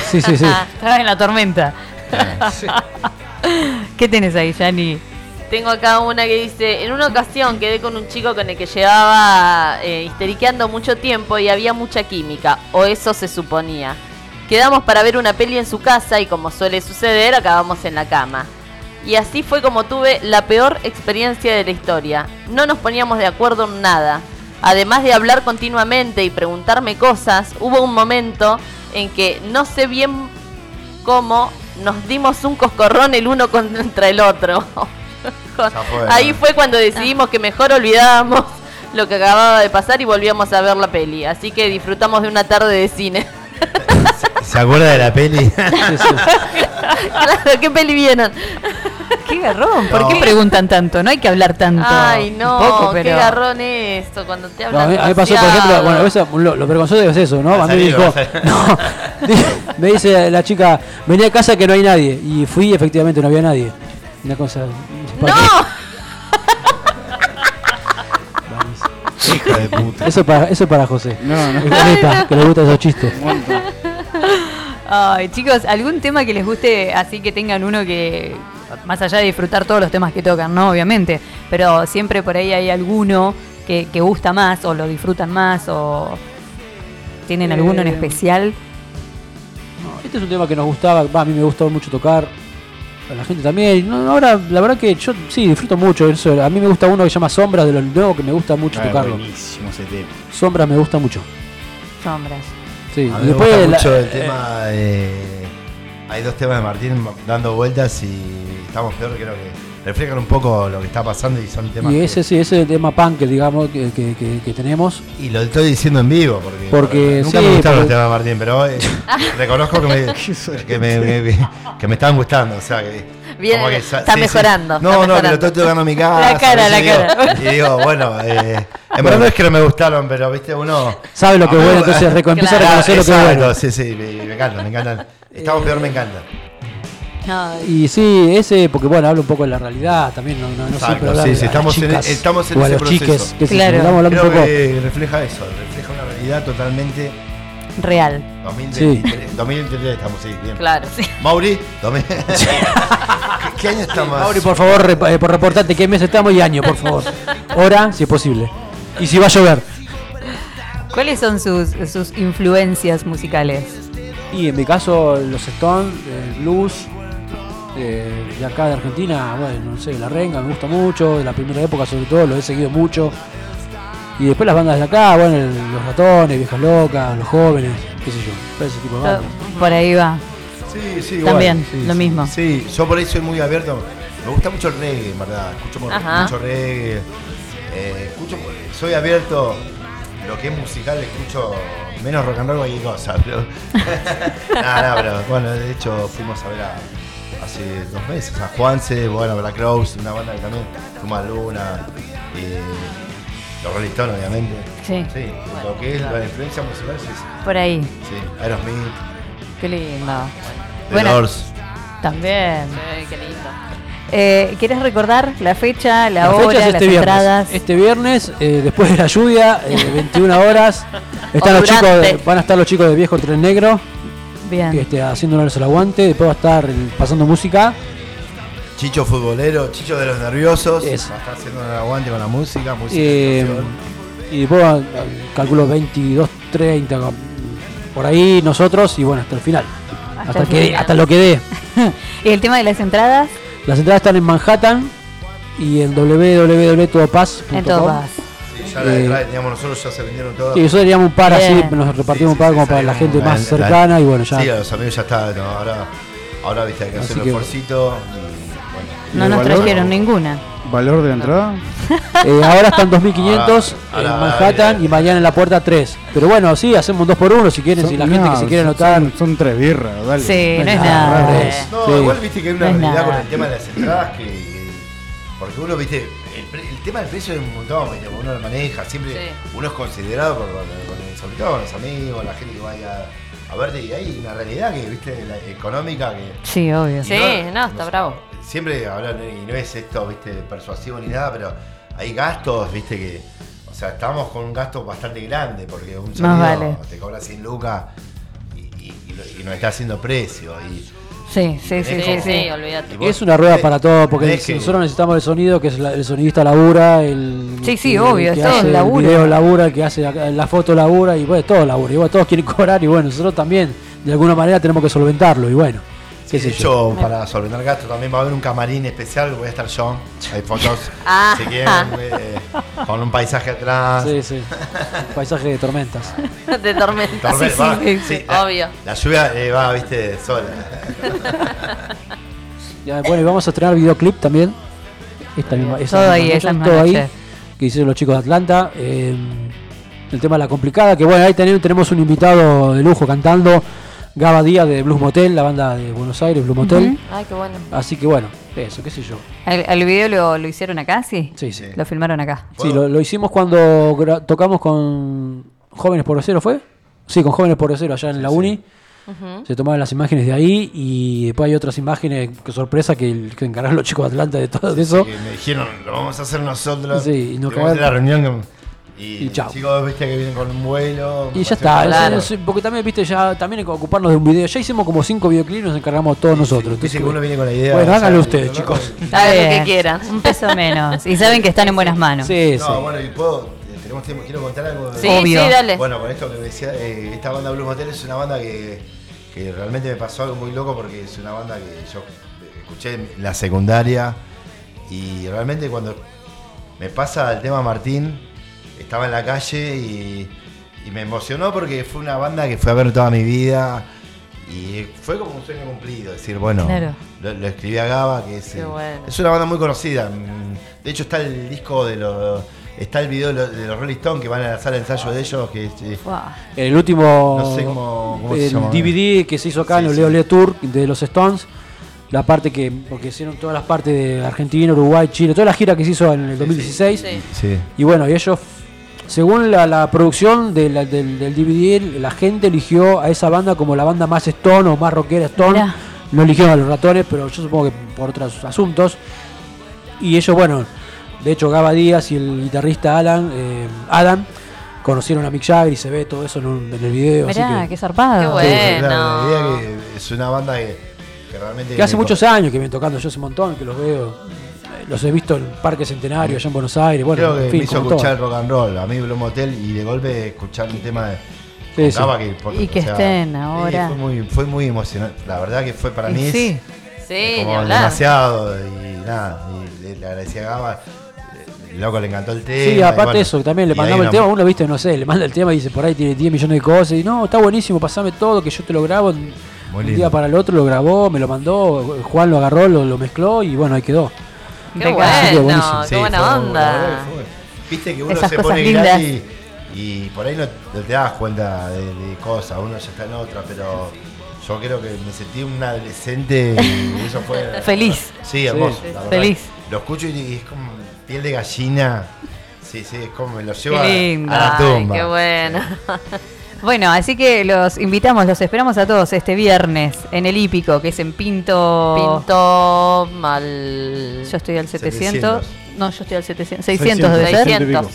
Sí, sí, sí.
Estabas en la tormenta. ¿Qué tenés ahí, Yani?
Tengo acá una que dice, en una ocasión quedé con un chico con el que llevaba eh, histeriqueando mucho tiempo y había mucha química, o eso se suponía. Quedamos para ver una peli en su casa y como suele suceder, acabamos en la cama. Y así fue como tuve la peor experiencia de la historia. No nos poníamos de acuerdo en nada. Además de hablar continuamente y preguntarme cosas, hubo un momento en que no sé bien cómo nos dimos un coscorrón el uno contra el otro. Ahí
¿no?
fue cuando decidimos que mejor olvidábamos lo que acababa de pasar y volvíamos a ver la peli. Así que disfrutamos de una tarde de cine.
¿Se acuerda de la peli?
claro, ¿qué peli vieron?
Qué garrón. ¿Por
No.
qué preguntan tanto? No hay que hablar tanto.
Ay, no,
poco,
qué
pero...
garrón esto cuando te
No,
hablan
a, mí, a mí pasó, por ejemplo, bueno, a veces lo, lo vergonzoso es eso, ¿no?
A
mí me dijo, no, me dice la chica, vení a casa que no hay nadie. Y fui y efectivamente no había nadie. Una cosa.
¡No!
Hijo de puta.
Eso para, eso para José.
No, no.
Es neta, que le gustan esos chistes.
Ay, chicos, ¿algún tema que les guste así que tengan uno que, más allá de disfrutar todos los temas que tocan, ¿no? Obviamente, pero siempre por ahí hay alguno que, que gusta más o lo disfrutan más o tienen alguno en
Eh,
especial?
No, este es un tema que nos gustaba, va, a mí me gustó mucho tocar. A la gente también. No, no, ahora, la verdad que yo sí disfruto mucho eso. A mí me gusta uno que se llama Sombras de lo nuevo que me gusta mucho
Ah,
tocarlo.
buenísimo ese tema.
Sombras me gusta mucho.
Sombras.
Sí,
A me
después la-
mucho el
eh,
tema de... Hay dos temas de Martín dando vueltas y estamos peor, creo que reflejan un poco lo que está pasando y son temas...
Y
que-
ese sí, ese es el tema punk, digamos, que, que, que- que tenemos.
Y lo estoy diciendo en vivo, porque,
Porque,
nunca
sí,
me gustaron los
porque-
temas de Martín, pero eh, reconozco que me, que me, me- que me estaban gustando, o sea que...
Bien,
como que
está mejorando,
No,
está
no, que lo
mejorando.
estoy tocando mi casa.
La cara, la
Y digo-
cara.
Y digo, bueno, eh, en verdad no es que no me gustaron, pero viste, uno...
Sabe lo que es bueno, entonces empieza a reconocer lo que es bueno.
Sí, sí, me, me encanta, me encanta. Estamos peor, me encanta.
Y sí, ese, porque bueno, habla un poco de la realidad también, no, no, no
Exacto,
siempre
sí, sí, estamos en-
chicas
estamos en
o a
ese
los
proceso.
chiques, que
Claro.
estamos hablando un
Creo
poco.
que refleja eso, refleja una realidad totalmente
Real.
2023, 2023 estamos, sí, bien.
Claro.
Mauri, 2000 ¿Qué, qué año estamos?
Mauri, por favor, rep- eh, por reportarte qué mes estamos y año, por favor. Hora, si es posible. Y si va a llover.
¿Cuáles son sus, sus influencias musicales?
Y en mi caso, los Stones, el blues, eh, de acá de Argentina, bueno, no sé, la renga me gusta mucho, de la primera época sobre todo, lo he seguido mucho. Y después las bandas de acá, bueno, el- los ratones, viejas locas, los jóvenes, qué sé yo, todo ese tipo de bandas.
Por ahí va.
Sí, sí, igual.
También,
Sí,
lo
sí.
mismo.
Sí, yo por ahí soy muy abierto. Me gusta mucho el reggae, en verdad. Escucho
Ajá.
mucho reggae. Eh, escucho, soy abierto. Lo que es musical, escucho menos rock and roll cualquier cosa. Pero... Nada, pero bueno, de hecho fuimos a ver a- hace dos meses a Juanse, bueno, Black Rose, una banda que también fuimos a Luna. Y los Rolling Stones, obviamente.
Sí.
Sí, lo que es la influencia musical es esa.
Por ahí.
Sí, Aerosmith,
Qué lindo.
The
Bueno,
Doors.
también.
Sí, qué lindo.
Eh, ¿Querés recordar la fecha, la,
La
hora,
fecha es
las
este viernes.
entradas?
Este viernes, eh, después de la lluvia, eh, 21 horas. Están los chicos de- van a estar los chicos de Viejo Tren Negro
Bien.
este, haciéndonos el aguante. Después va a estar el- pasando música.
Chicho futbolero, Chicho de los nerviosos.
Eso.
Va a estar haciendo un aguante con la música, música.
Eh, y después va- calculo 22, 30, por ahí nosotros y bueno, hasta el final.
Hasta
Hasta,
el
que,
final.
hasta lo que dé.
¿Y el tema de las entradas?
Las entradas están en Manhattan y en www.todopass.com.
En todo vas.
Sí, ya la
eh,
nosotros ya se vendieron todas.
Sí, nosotros teníamos un par así,
Bien.
nos repartimos un par
sí,
como para la gente más
la- la-
cercana y bueno, ya.
Sí, a los amigos ya está, no, ahora, ahora viste, hay que hacer un bueno.
No nos
valor?
trajeron ninguna.
¿Valor de la entrada?
Eh, ahora están 2500
Ahora-
en
ahora-
Manhattan y mañana en la puerta 3. Pero bueno, sí, hacemos 2 por 1 si quieren, si la gente que se quiere anotar.
Son, son tres birras, dale.
Sí, no es
nada,
nada.
no es.
No,
Sí.
igual viste que hay una realidad con el tema de las entradas que. que- porque uno, viste, el, tema del precio es un montón, viste, uno lo maneja, siempre
Sí.
uno es considerado por, con- con- sobre todo con los amigos, la gente que vaya a verte, y hay una realidad que, viste, la económica que.
Sí, obvio.
Sí, no, está bravo.
Siempre hablan, y no es esto, viste, persuasivo ni nada, pero hay gastos, viste, que. O sea, estamos con un gasto bastante grande, porque un sonido
vale.
te cobra 100 lucas y, y, está haciendo precio. Y,
Sí, sí, sí, sí, sí.
Olvídate.
Es una rueda para todo, porque nosotros necesitamos el sonido, que es la- el sonidista labura, el
Sí, sí, obvio, todo
hace
un
el
laburo.
video labura, el que hace la, la foto labura, y bueno, todo labura. Y bueno, todos quieren cobrar, y bueno, nosotros también, de alguna manera, tenemos que solventarlo, y bueno, qué sé yo.
hecho, para solventar gastos también va a haber un camarín especial, voy a estar yo. Hay fotos,
Ah.
si quieren, eh, con un paisaje atrás.
Sí, sí. Paisaje de tormentas.
De tormenta.
Tormenta,
Sí,
va,
sí,
sí, la-
Obvio.
La lluvia eh, va, viste, sola.
Ya, bueno, y vamos a estrenar videoclip también. Esta misma, esa
Todo ahí,
noche,
esa
todo ahí, que hicieron los chicos de Atlanta. eh, el tema de la complicada, que bueno, ahí tenemos, tenemos un invitado de lujo cantando, Gaba Díaz de Blues Motel, la banda de Buenos Aires, Blues Motel.
Ay, qué bueno.
Así que bueno, eso, qué sé yo.
¿El, el video lo, lo hicieron acá, sí?
Sí, sí.
Lo filmaron acá.
Sí, lo, lo hicimos cuando tocamos con Jóvenes por Cero, ¿fue? Sí, con Jóvenes por Cero allá en la Uni. Se tomaban las imágenes de ahí y después hay otras imágenes, que sorpresa, que, que encargaron los chicos de Atlanta de todo eso.
Me dijeron, lo vamos a hacer nosotros.
Sí, y nos
la reunión que- y,
Y chao.
los chicos, viste, que vienen con un vuelo.
Y ya está,
por-
es- es- porque también, viste, ya también hay que ocuparnos de un video. Ya hicimos como cinco videoclips y nos encargamos todos nosotros.
Viste
Entonces,
que uno viene con la idea.
bueno,
o sea,
háganlo ustedes, chicos.
Hagan lo que quieran.
Un peso menos. Y saben que están en buenas manos.
Sí, sí.
No, bueno, y puedo, eh, tenemos tiempo, quiero contar algo. de-
Sí,
Obvio.
sí, dale.
Bueno, con esto que decía, eh, esta banda Blues Motel es una banda que, que realmente me pasó algo muy loco porque es una banda que yo escuché en la secundaria y realmente cuando me pasa el tema Martín, estaba en la calle y, y me emocionó porque fue una banda que fue a ver toda mi vida y fue como un sueño cumplido, decir, bueno,
Claro.
lo, lo escribí a Gaba, que es,
bueno.
es una banda muy conocida. Mm, De hecho está el disco de los... Está el video de los, de los Rolling Stones que van a la sala de ensayo de ellos, que es, eh.
El último
No sé cómo- cómo se
el. DVD que se hizo acá
Sí,
en el
sí.
Leo Leo Tour de los Stones. La parte que, porque hicieron todas las partes de Argentina, Uruguay, Chile, toda la gira que se hizo en el 2016.
Sí.
Sí.
Y bueno, y ellos, según la, la producción de la- del, del DVD, la gente eligió a esa banda como la banda más Stone o más rockera Stone.
Mirá.
No eligieron a los ratones, pero yo supongo que por otros asuntos. Y ellos, bueno, de hecho Gaba Díaz y el guitarrista Alan, eh, Adam conocieron a Mick Jagger y se ve todo eso en, un- en el video. así
Mirá,
que-
qué zarpado.
Qué bueno.
Sí, claro, la idea que es una banda que, que realmente.
Que hace muchos años que vienen tocando, yo hace un montón que los veo. Los he visto en Parque Centenario, allá en Buenos Aires. Bueno,
Creo que
en fin,
me hizo
como
escuchar
todo.
rock and roll, a mí Blue Motel, y de golpe escuchar un tema de.
Sí, sí.
Gaba que, por-
Y que estén ahora.
Fue muy, fue muy emocionante. La verdad que fue para
Y
mí es
sí.
Sí, ni
como
hablar.
demasiado. Y nada, y le, le agradecí a Gaba. El loco le encantó el tema.
Sí, aparte
bueno,
eso, también le
ahí
el tema, uno viste, no sé, le manda el tema y dice por ahí tiene 10 millones de cosas y no, está buenísimo, pasame todo, que yo te lo grabo.
Muy
un
lindo.
día para el otro lo grabó, me lo mandó, Juan lo agarró, lo, lo mezcló y bueno, ahí quedó.
Qué bueno,
buenísimo.
qué buena
fue
onda.
fue. Viste que uno
Esas
se
cosas
pone
lindas.
gratis y por ahí no, no te das cuenta de, de cosas, uno ya está en otra, pero yo creo que me sentí un adolescente y eso fue...
Feliz.
Sí, hermoso.
Sí,
la verdad.
feliz.
Lo escucho y, y es como piel de gallina. Sí, sí, es como me lo llevo
Qué
a, la
Ay,
tumba.
qué bueno.
Bueno, así que los invitamos, los esperamos a todos este viernes en el Hípico, que es en Pinto.
Pinto mal.
Yo estoy al 700.
700.
No, yo estoy al 700. 600 debe ser.
600.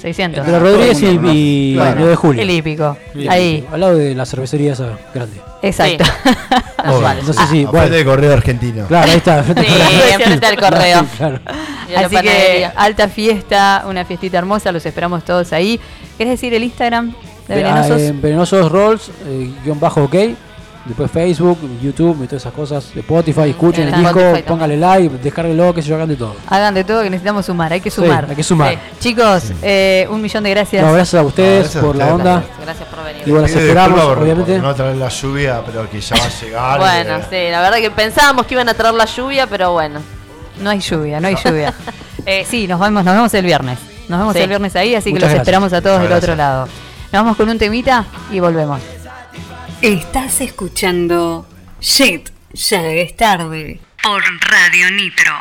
600.
Entre Rodríguez y,
¿no?
y
Claro.
9 de julio.
El Hípico.
Sí,
Ahí.
Al lado de la cervecería esa grande.
Exacto.
Obvio,
No sé si.
Enfrente
Bueno,
del correo argentino.
claro, ahí está. frente
Sí, enfrente al correo.
Claro.
A la
Así que alta fiesta, una fiestita hermosa, los esperamos todos ahí. ¿Querés decir el Instagram
Ah,
Venenosos.
Eh, Rolls, eh, guion bajo ok. Después Facebook, YouTube y todas esas cosas. Spotify, escuchen el disco,
Spotify
póngale like, descárguelo, que se yo, hagan de todo.
Hagan de todo, que necesitamos sumar, hay que sumar.
Hay que sumar.
Chicos, eh, un millón de gracias.
Gracias a ustedes por la onda.
Gracias, por venir.
Y bueno, las esperamos,
por,
obviamente.
No traer la lluvia, pero que ya va a llegar.
bueno, sí, la verdad que pensábamos que iban a traer la lluvia, pero bueno.
No hay lluvia, no hay lluvia. eh, sí, nos vemos, nos vemos el viernes. Nos vemos el viernes ahí, así que los esperamos a todos del otro lado. Nos vamos con un temita y volvemos.
Estás escuchando Shit, ya es tarde. Por Radio Nitro.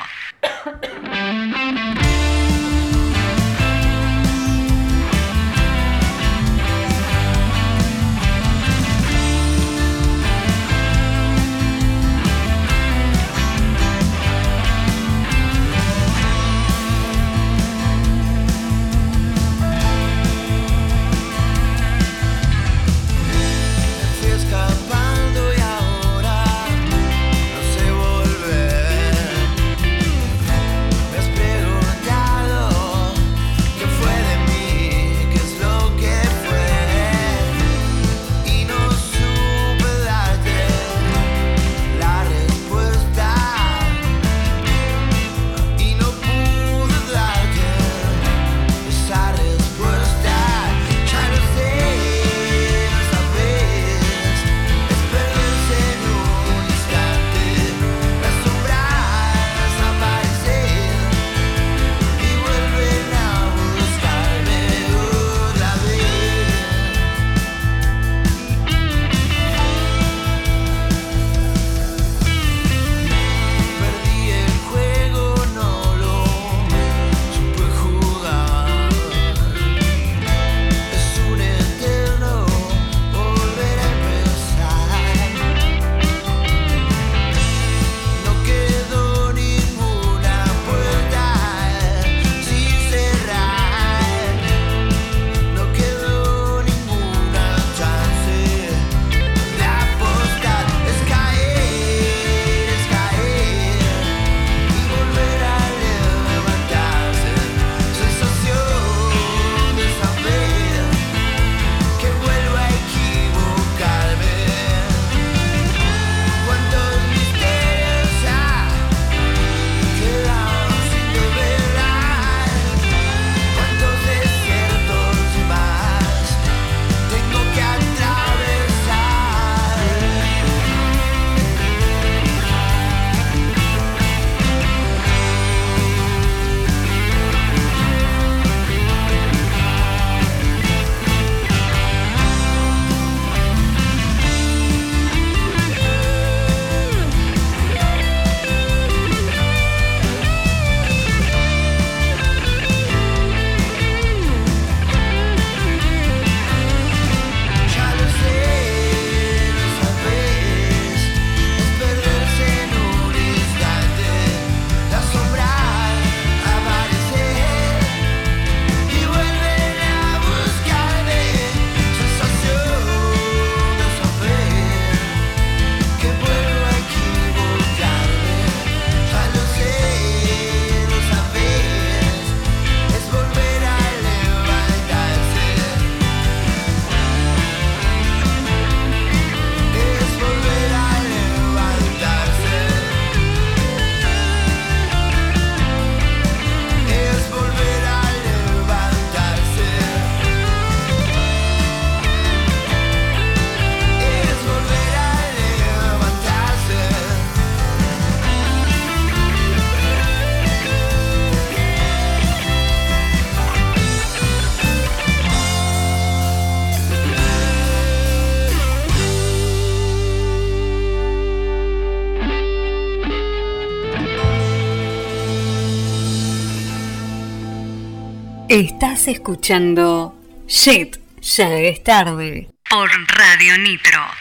Escuchando Shit, ya es tarde. Por Radio Nitro.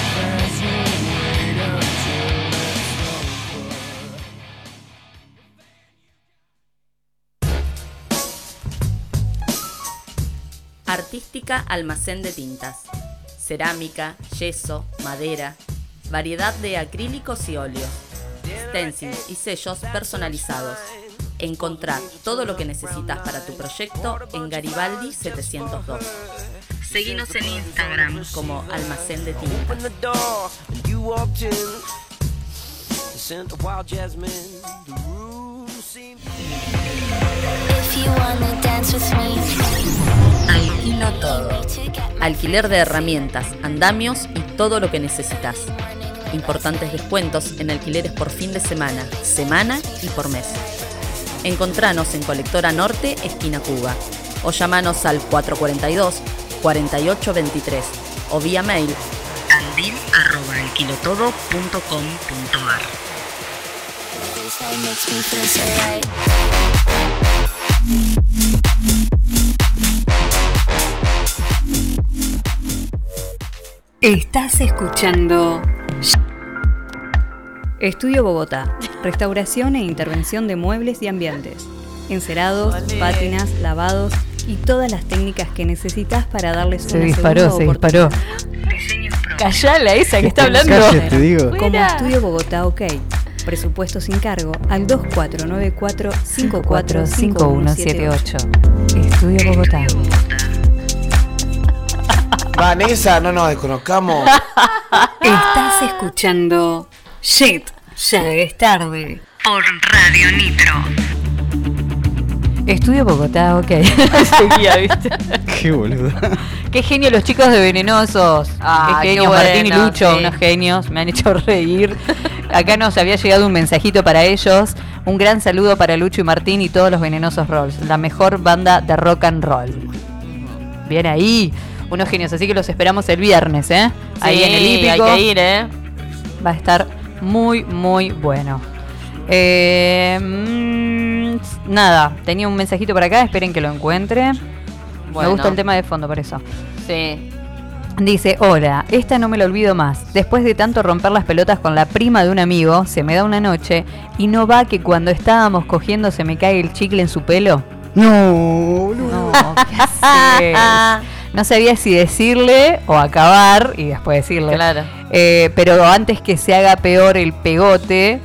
Artística Almacén de Tintas. Cerámica, yeso, madera, variedad de acrílicos y óleos, stencils y sellos personalizados. Encontrá todo lo que necesitas para tu proyecto en Garibaldi 702. Seguinos en Instagram como Almacén de Tintas. Alquilo todo. Alquiler de herramientas, andamios y todo lo que necesitas. Importantes descuentos en alquileres por fin de semana, semana y por mes. Encontranos en Colectora Norte, esquina Cuba. O llamanos al 442-4823 o vía mail
Estás escuchando
Estudio Bogotá. Restauración e intervención de muebles y ambientes. Encerados, pátinas, lavados, y todas las técnicas que necesitas para darles
Se
una
disparó,
segunda
se disparó. Callala esa que está
Te
hablando.
calles, te digo.
Como. Estudio Bogotá OK. Presupuesto sin cargo al 2494
545178. Estudio Bogotá.
Vanessa, no nos desconozcamos.
Estás escuchando Shit, ya es tarde. Por Radio Nitro.
Estudio Bogotá, ok.
Seguía, ¿viste?
Qué boludo.
Qué genio los chicos de Venenosos.
Ah,
qué
qué
genio Martín y Lucho,
sí.
unos genios. Me han hecho reír. Acá nos había llegado un mensajito para ellos. Un gran saludo para Lucho y Martín y todos los Venenosos Rolls. La mejor banda de rock and roll. Bien ahí. Unos genios. Así que los esperamos el viernes, ¿eh? ahí en el hípico.
Hay que ir, ¿eh?
Va a estar muy, muy bueno. Eh, mm, nada, tenía un mensajito por acá, esperen que lo encuentre. Me gusta el tema de fondo por eso.
Sí.
Dice, hola, esta no me lo olvido más. Después de tanto romper las pelotas con la prima de un amigo, se me da una noche y no va que cuando estábamos cogiendo se me cae el chicle en su pelo.
No, boludo.
No. No sabía si decirle o acabar y después decirle.
Claro.
Eh, pero antes que se haga peor el pegote,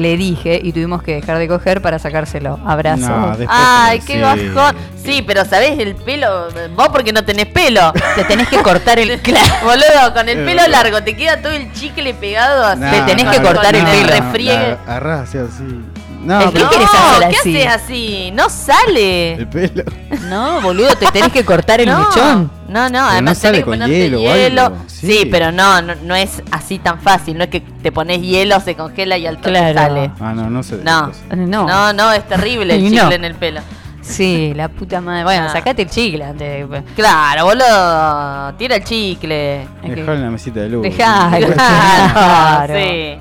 le dije y tuvimos que dejar de coger para sacárselo. Abrazo.
No,
Ay, qué
sí.
bajón. Sí, pero ¿sabés el pelo? Vos porque no tenés pelo.
Te tenés que cortar el.
Boludo, con el pelo largo te queda todo el chicle pegado así.
Nah,
Te tenés
no,
que cortar el pelo.
refriegue.
así, así. No,
El
pero
¿Qué
haces así? No sale.
el pelo.
No, boludo, te tenés que cortar el
no,
mechón.
No, no,
Pero
además
no sale
tenés que
con
ponerte
hielo
hielo.
algo,
Sí.
sí.
pero no, no, no es así tan fácil. No es que te pones hielo, se congela y al toque
Claro.
sale.
Ah, no, no sé. de
No.
No.
No, no, es terrible el chicle
no.
en el pelo.
Sí, la puta madre. Bueno,
Ah.
sacate el chicle antes.
Claro, boludo. Tira el chicle.
Dejalo en la mesita de luz.
Dejalo.
Claro,
Claro.
sí.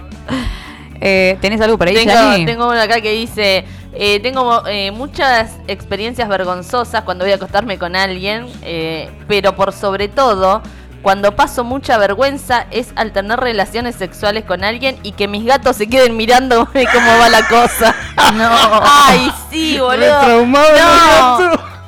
Eh, ¿Tenés algo por ahí,
Tengo, tengo uno acá que dice, eh, tengo eh, muchas experiencias vergonzosas cuando voy a acostarme con alguien, eh, pero por sobre todo, cuando paso mucha vergüenza es al tener relaciones sexuales con alguien y que mis gatos se queden mirando cómo va la cosa.
No.
Ay, sí, boludo.
Retraumado
No.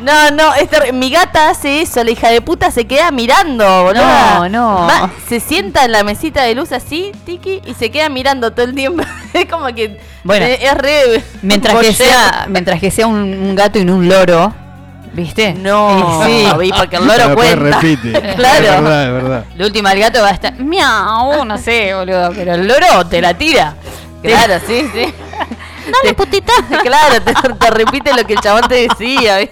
No, no, es mi gata hace eso, la hija de puta se queda mirando, boludo.
No, no.
se sienta en la mesita de luz así, tiki, y se queda mirando todo el tiempo. es como que
Bueno,
eh, es re
Mientras que sea, mientras que sea un, un gato y no un loro, ¿viste?
No,
sí.
porque el loro cuenta.
repite.
Claro.
Es verdad, es verdad.
La última el gato va a estar miau, no sé, boludo, pero el loro te la tira.
Claro, sí, sí. Dale, putita. Claro, te, te repite lo que el chabón te decía.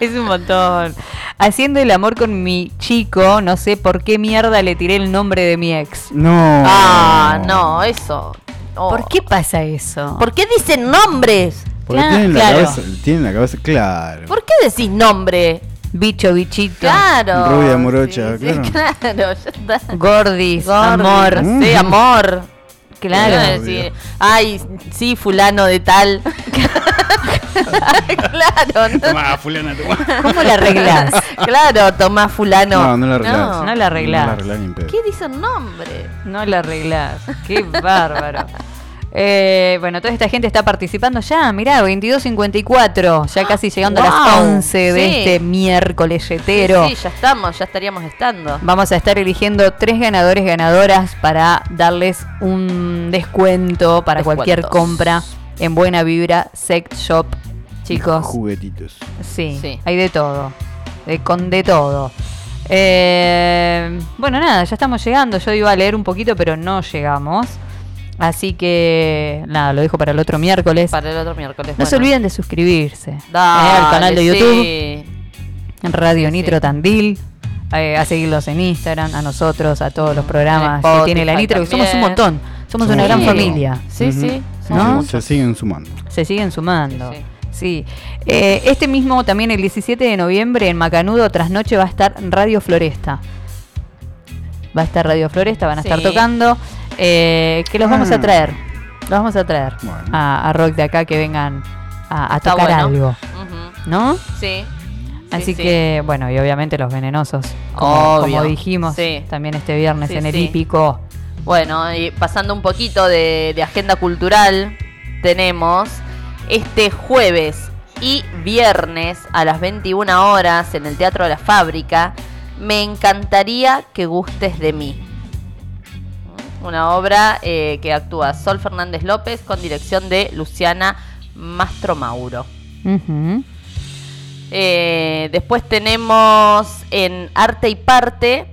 Es un montón. Haciendo el amor con mi chico, no sé por qué mierda le tiré el nombre de mi ex.
No.
Ah, no, eso. Oh.
¿Por qué pasa eso?
¿Por qué dicen nombres?
Porque
Claro,
tienen la,
claro.
cabeza, tienen la cabeza, claro.
¿Por qué decís nombre?
Bicho, bichito.
Claro.
Rubia morocha,
sí, sí,
claro.
claro, ya está.
Gordis,
Gordi,
amor.
no sé, amor.
Claro.
Decir, Ay, sí, fulano de tal. claro, no.
Tomá, fulana, tomá.
¿Cómo la arreglás?
Claro, Tomás fulano.
No, no la arreglás.
No la
No
arreglás.
la arreglás ni en pedo.
¿Qué dice el nombre?
No la arreglás. Qué bárbaro. Eh, bueno, toda esta gente está participando ya, mirá, 22.54, ya casi llegando a las
Wow,
11 de
sí.
este miércoles yetero.
Sí, ya estamos, ya estaríamos estando.
Vamos a estar eligiendo tres ganadores, ganadoras para darles un descuento para cualquier compra en Buena Vibra Sex Shop. Chicos,
Juguetitos.
sí,
Sí.
hay de todo, de, con de todo. Eh, bueno, nada, ya estamos llegando. Yo iba a leer un poquito, pero no llegamos. Así que, nada, lo dejo para el otro miércoles.
Para el otro miércoles.
No se olviden de suscribirse eh,
Dale,
al canal de YouTube.
sí.
en Radio
Sí,
Nitro
sí.
Tandil, eh, a seguirlos en Instagram, a nosotros, a todos los programas que
Spotify
tiene la Nitro, que somos un montón, somos una gran familia,
Sí, sí.
¿no?
Se siguen sumando.
Se siguen sumando.
Sí,
Sí. Eh, este mismo, también el 17 de noviembre, en Macanudo, tras noche, va a estar Radio Floresta. Va a estar Radio Floresta, van a estar
Sí.
tocando. Eh, que los vamos a
Ah.
traer. Los vamos a traer
Bueno.
a, a Rock de acá que vengan a, a tocar
bueno.
algo.
Ujú.
¿No?
Sí.
Así
Sí, sí.
que, bueno, y obviamente los venenosos, como,
Obvio.
como dijimos
Sí.
también este viernes
Sí,
en el
sí.
hípico.
Bueno, y pasando un poquito de, de agenda cultural, tenemos este jueves y viernes a las 21 horas en el Teatro de la Fábrica. Me encantaría que gustes de mí. Una obra eh, que actúa Sol Fernández López con dirección de Luciana Mastro Mauro. Eh, después tenemos en Arte y Parte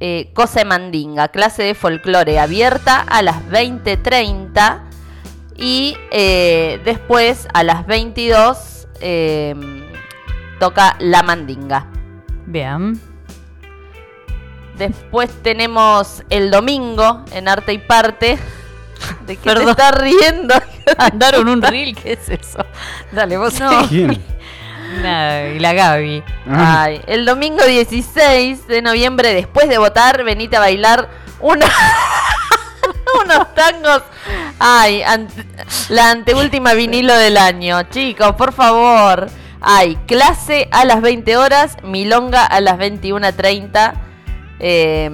eh, Cosa de Mandinga, clase de folclore abierta a las 20.30 y después a las 22 eh, toca La Mandinga.
Bien.
Después tenemos el domingo en Arte y Parte. ¿De qué te
Perdón.
estás riendo?
Mandaron un reel, ¿qué es eso? Dale, vos
No.
¿Quién?
Nada, y la Gaby.
Ah.
Ay, el domingo 16 de noviembre, después de votar, venite a bailar una, unos tangos. Ay, ante- la anteúltima vinilo del año. Chicos, por favor. Ay, clase a las 20 horas, milonga a las 21.30. eh,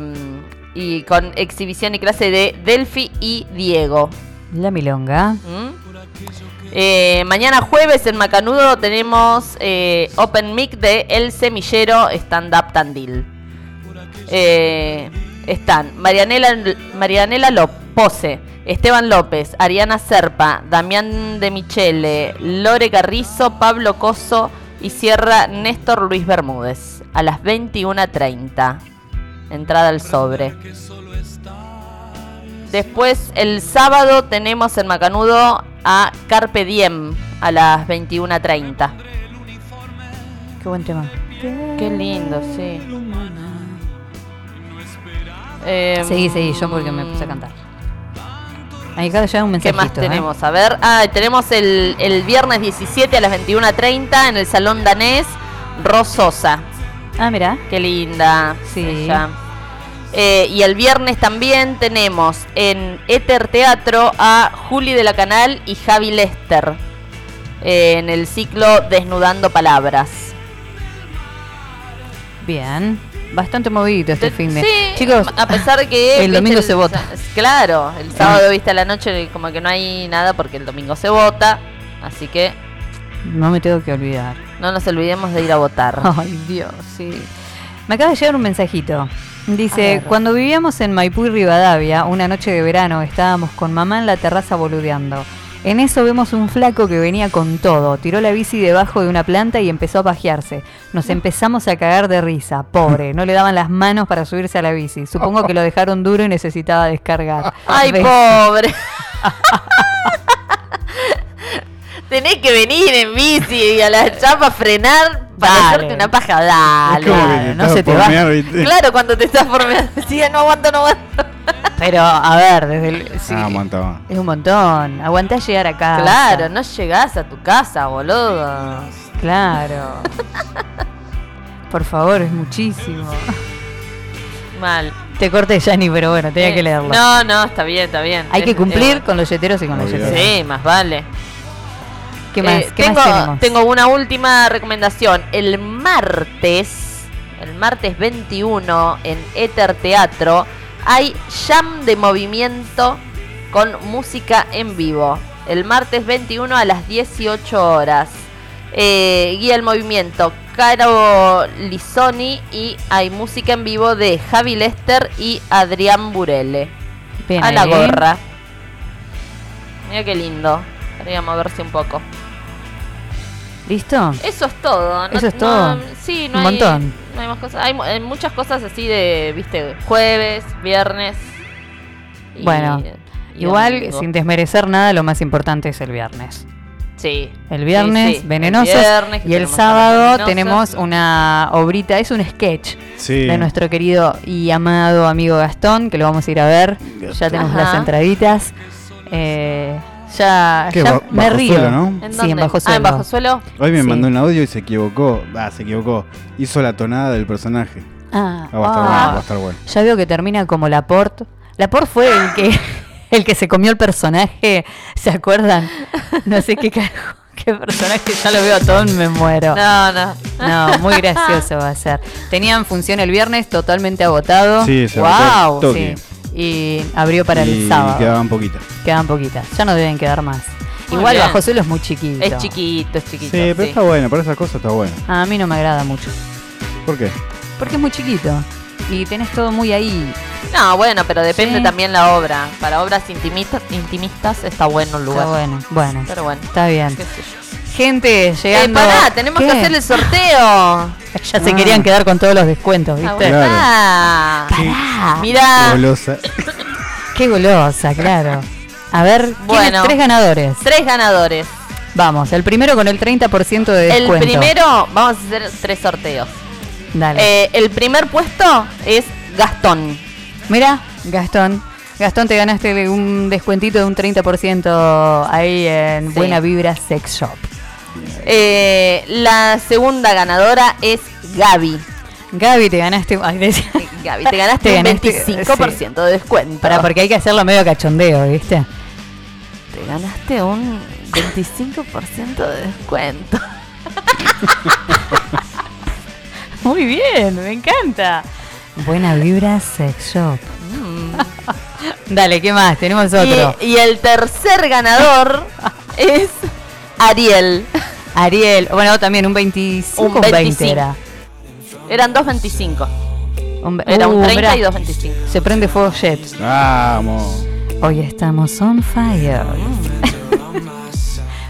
y con exhibición y clase de Delphi y Diego.
La milonga.
¿Mm? Eh, mañana jueves en Macanudo tenemos eh, Open Mic de El Semillero Stand Up Tandil. Eh, están Marianela, Marianela Lopose, Esteban López, Ariana Serpa, Damián de Michele, Lore Carrizo, Pablo Coso y cierra Néstor Luis Bermúdez a las 21.30. Entrada al sobre. Después el sábado tenemos en Macanudo a Carpe Diem a las 21.30.
Qué buen tema.
Qué lindo, sí. Em,
Seguí, seguí, yo porque me puse a cantar. Ahí acá ya un
¿Qué
mensajito.
más
¿eh?
tenemos? A ver, ah, tenemos el, el viernes 17 a las 21.30 en el Salón Danés, Rososa.
Ah, mira.
Qué linda.
Sí.
ella. Eh, y el viernes también tenemos en Éter Teatro a Juli de la Canal y Javi Lester eh, en el ciclo Desnudando Palabras.
Bien. Bastante movido este fin de.
Sí,
Chicos,
a pesar de que
el domingo se vota.
Claro, el sábado viste a la noche como que no hay nada porque el domingo se vota, así que
No me tengo que olvidar.
no nos olvidemos de ir a votar.
Ay, Dios, sí. Me acaba de llegar un mensajito. Dice, cuando vivíamos en Maipú y Rivadavia, una noche de verano, estábamos con mamá en la terraza boludeando. En eso vemos un flaco que venía con todo, tiró la bici debajo de una planta y empezó a pajearse. Nos empezamos a cagar de risa, pobre, no le daban las manos para subirse a la bici. Supongo que lo dejaron duro y necesitaba descargar.
Ay, pobre. Tenés que venir en bici y a la chapa frenar para
Dale.
hacerte una paja. Dale.
Es como que te
no se te va.
mear.
Claro, cuando te estás por decía no aguanto, no aguanto.
Pero, a ver, desde el... sí,
Ah, aguanta.
es un montón. Aguantá llegar acá.
Claro, no llegás a tu casa, boludo.
Claro. Por favor, es muchísimo.
Mal.
Te corté, Yanni, pero bueno, tenía
Eh,
que leerlo.
No, no, está bien, está bien.
Hay que cumplir
eh,
con los yeteros y con los yeteros.
Sí, más vale.
¿Qué más?
Eh,
¿Qué
tengo,
más tenemos?
tengo una última recomendación. El martes, el martes 21 en Ether Teatro, hay jam de movimiento con música en vivo. El martes 21 a las 18 horas. Eh, guía el movimiento Caro Lisoni y hay música en vivo de Javi Lester y Adrián Burele.
Bien
a la gorra. Mira qué lindo. Quería moverse un poco.
¿Listo?
Eso es todo.
Eso es todo.
sí, no
Un
hay,
montón.
no hay más cosas. Hay, mu- hay muchas cosas así de, viste, jueves, viernes. y-
Bueno,
y
Igual,
domingo.
sin desmerecer nada, lo más importante es el viernes.
Sí.
El viernes,
Sí, sí.
venenosos.
El viernes,
y el sábado tenemos una obrita, es un sketch
Sí.
de nuestro querido y amado amigo Gastón, que lo vamos a ir a ver. Ya tenemos
Ajá.
las entraditas. Eh, ya
¿Qué,
ya
ba-
me
Bajo
río.
Suelo, no?
¿En
Sí, en? Bajo
Ah,
Suelo.
en Bajo Suelo.
Hoy me
Sí.
mandó un audio y se equivocó. Ah, se equivocó. Hizo la tonada del personaje.
Ah,
Ah, va a estar
ah.
bueno, va a estar bueno.
Ya veo que termina como Laporte. Laporte fue el que el que se comió el personaje, ¿se acuerdan? No sé qué carajo, qué personaje, ya lo veo todo, me muero.
No, no.
No, muy gracioso va a ser. Tenían función el viernes totalmente agotado.
Sí, se agotó
wow,
toque.
sí. Y abrió para
y
el sábado.
quedaban poquitas.
Quedaban poquitas. Ya no deben quedar más.
Muy
Igual
bien.
bajo suelo es muy chiquito.
Es chiquito, es chiquito.
Sí, pero
sí.
está bueno, para esas cosas está bueno.
A mí no me agrada mucho.
¿Por qué?
Porque es muy chiquito. Y tenés todo muy ahí.
No, bueno, pero depende
Sí.
también la obra. Para obras intimistas, intimistas está bueno el lugar.
Está bueno. Bueno,
Pero bueno.
está bien. Gente,
Eh,
llegando.
pará, tenemos
¿Qué?
que hacer el sorteo.
Ya se
Ah.
querían quedar con todos los descuentos, ¿viste?
Claro.
Pará.
Mirá,
Golosa.
Qué golosa, claro. A ver.
Bueno.
tres ganadores.
tres ganadores.
Vamos, el primero con el 30% de
El
descuento.
primero, vamos a hacer tres sorteos.
Dale.
Eh, el primer puesto es Gastón.
Mira, Gastón. Gastón, te ganaste un descuentito de un 30% ahí en
Sí.
Buena Vibra Sex Shop.
Eh, la segunda ganadora es Gaby.
Gaby, te ganaste. ay, decía-
Gaby, te ganaste
Te
un
ganaste,
25% de descuento.
Pará, porque hay que hacerlo medio cachondeo, ¿viste?
Te ganaste un 25% de descuento.
Muy bien, me encanta. Buena Vibra Sex Shop. Dale, ¿qué más? Tenemos otro.
Y, y el tercer ganador es Ariel.
Ariel, bueno, también un 25
Un
un 20
25.
era.
Eran 2.25.
Un ve-
Era un
Uh,
30
mirá,
y 2.25.
Se prende fuego Jet.
Vamos.
Hoy estamos on fire.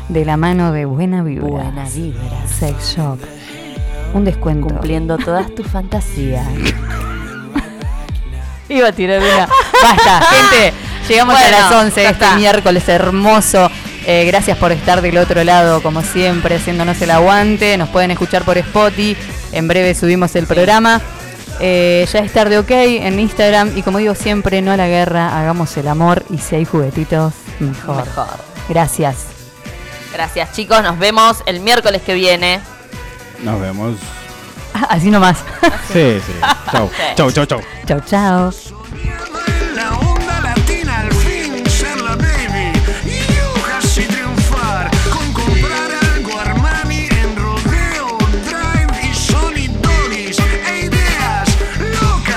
de la mano de Buena Vibra.
Buena Vibra.
Sex Shop. Un descuento.
Cumpliendo todas tus fantasías.
Iba a tirar una. Basta, gente. Llegamos
Bueno,
a las 11
ya
este miércoles hermoso. Eh, gracias por estar del otro lado, como siempre, haciéndonos el aguante. Nos pueden escuchar por Spotify. En breve subimos el programa. Eh, ya es tarde, ok, en Instagram. Y como digo siempre, no a la guerra, hagamos el amor. Y si hay juguetitos, mejor.
Mejor.
Gracias.
Gracias, chicos. Nos vemos el miércoles que viene.
Nos vemos.
Así nomás.
Sí, sí. Chau.
Sí.
Chau, chau, chau.
chau, chau.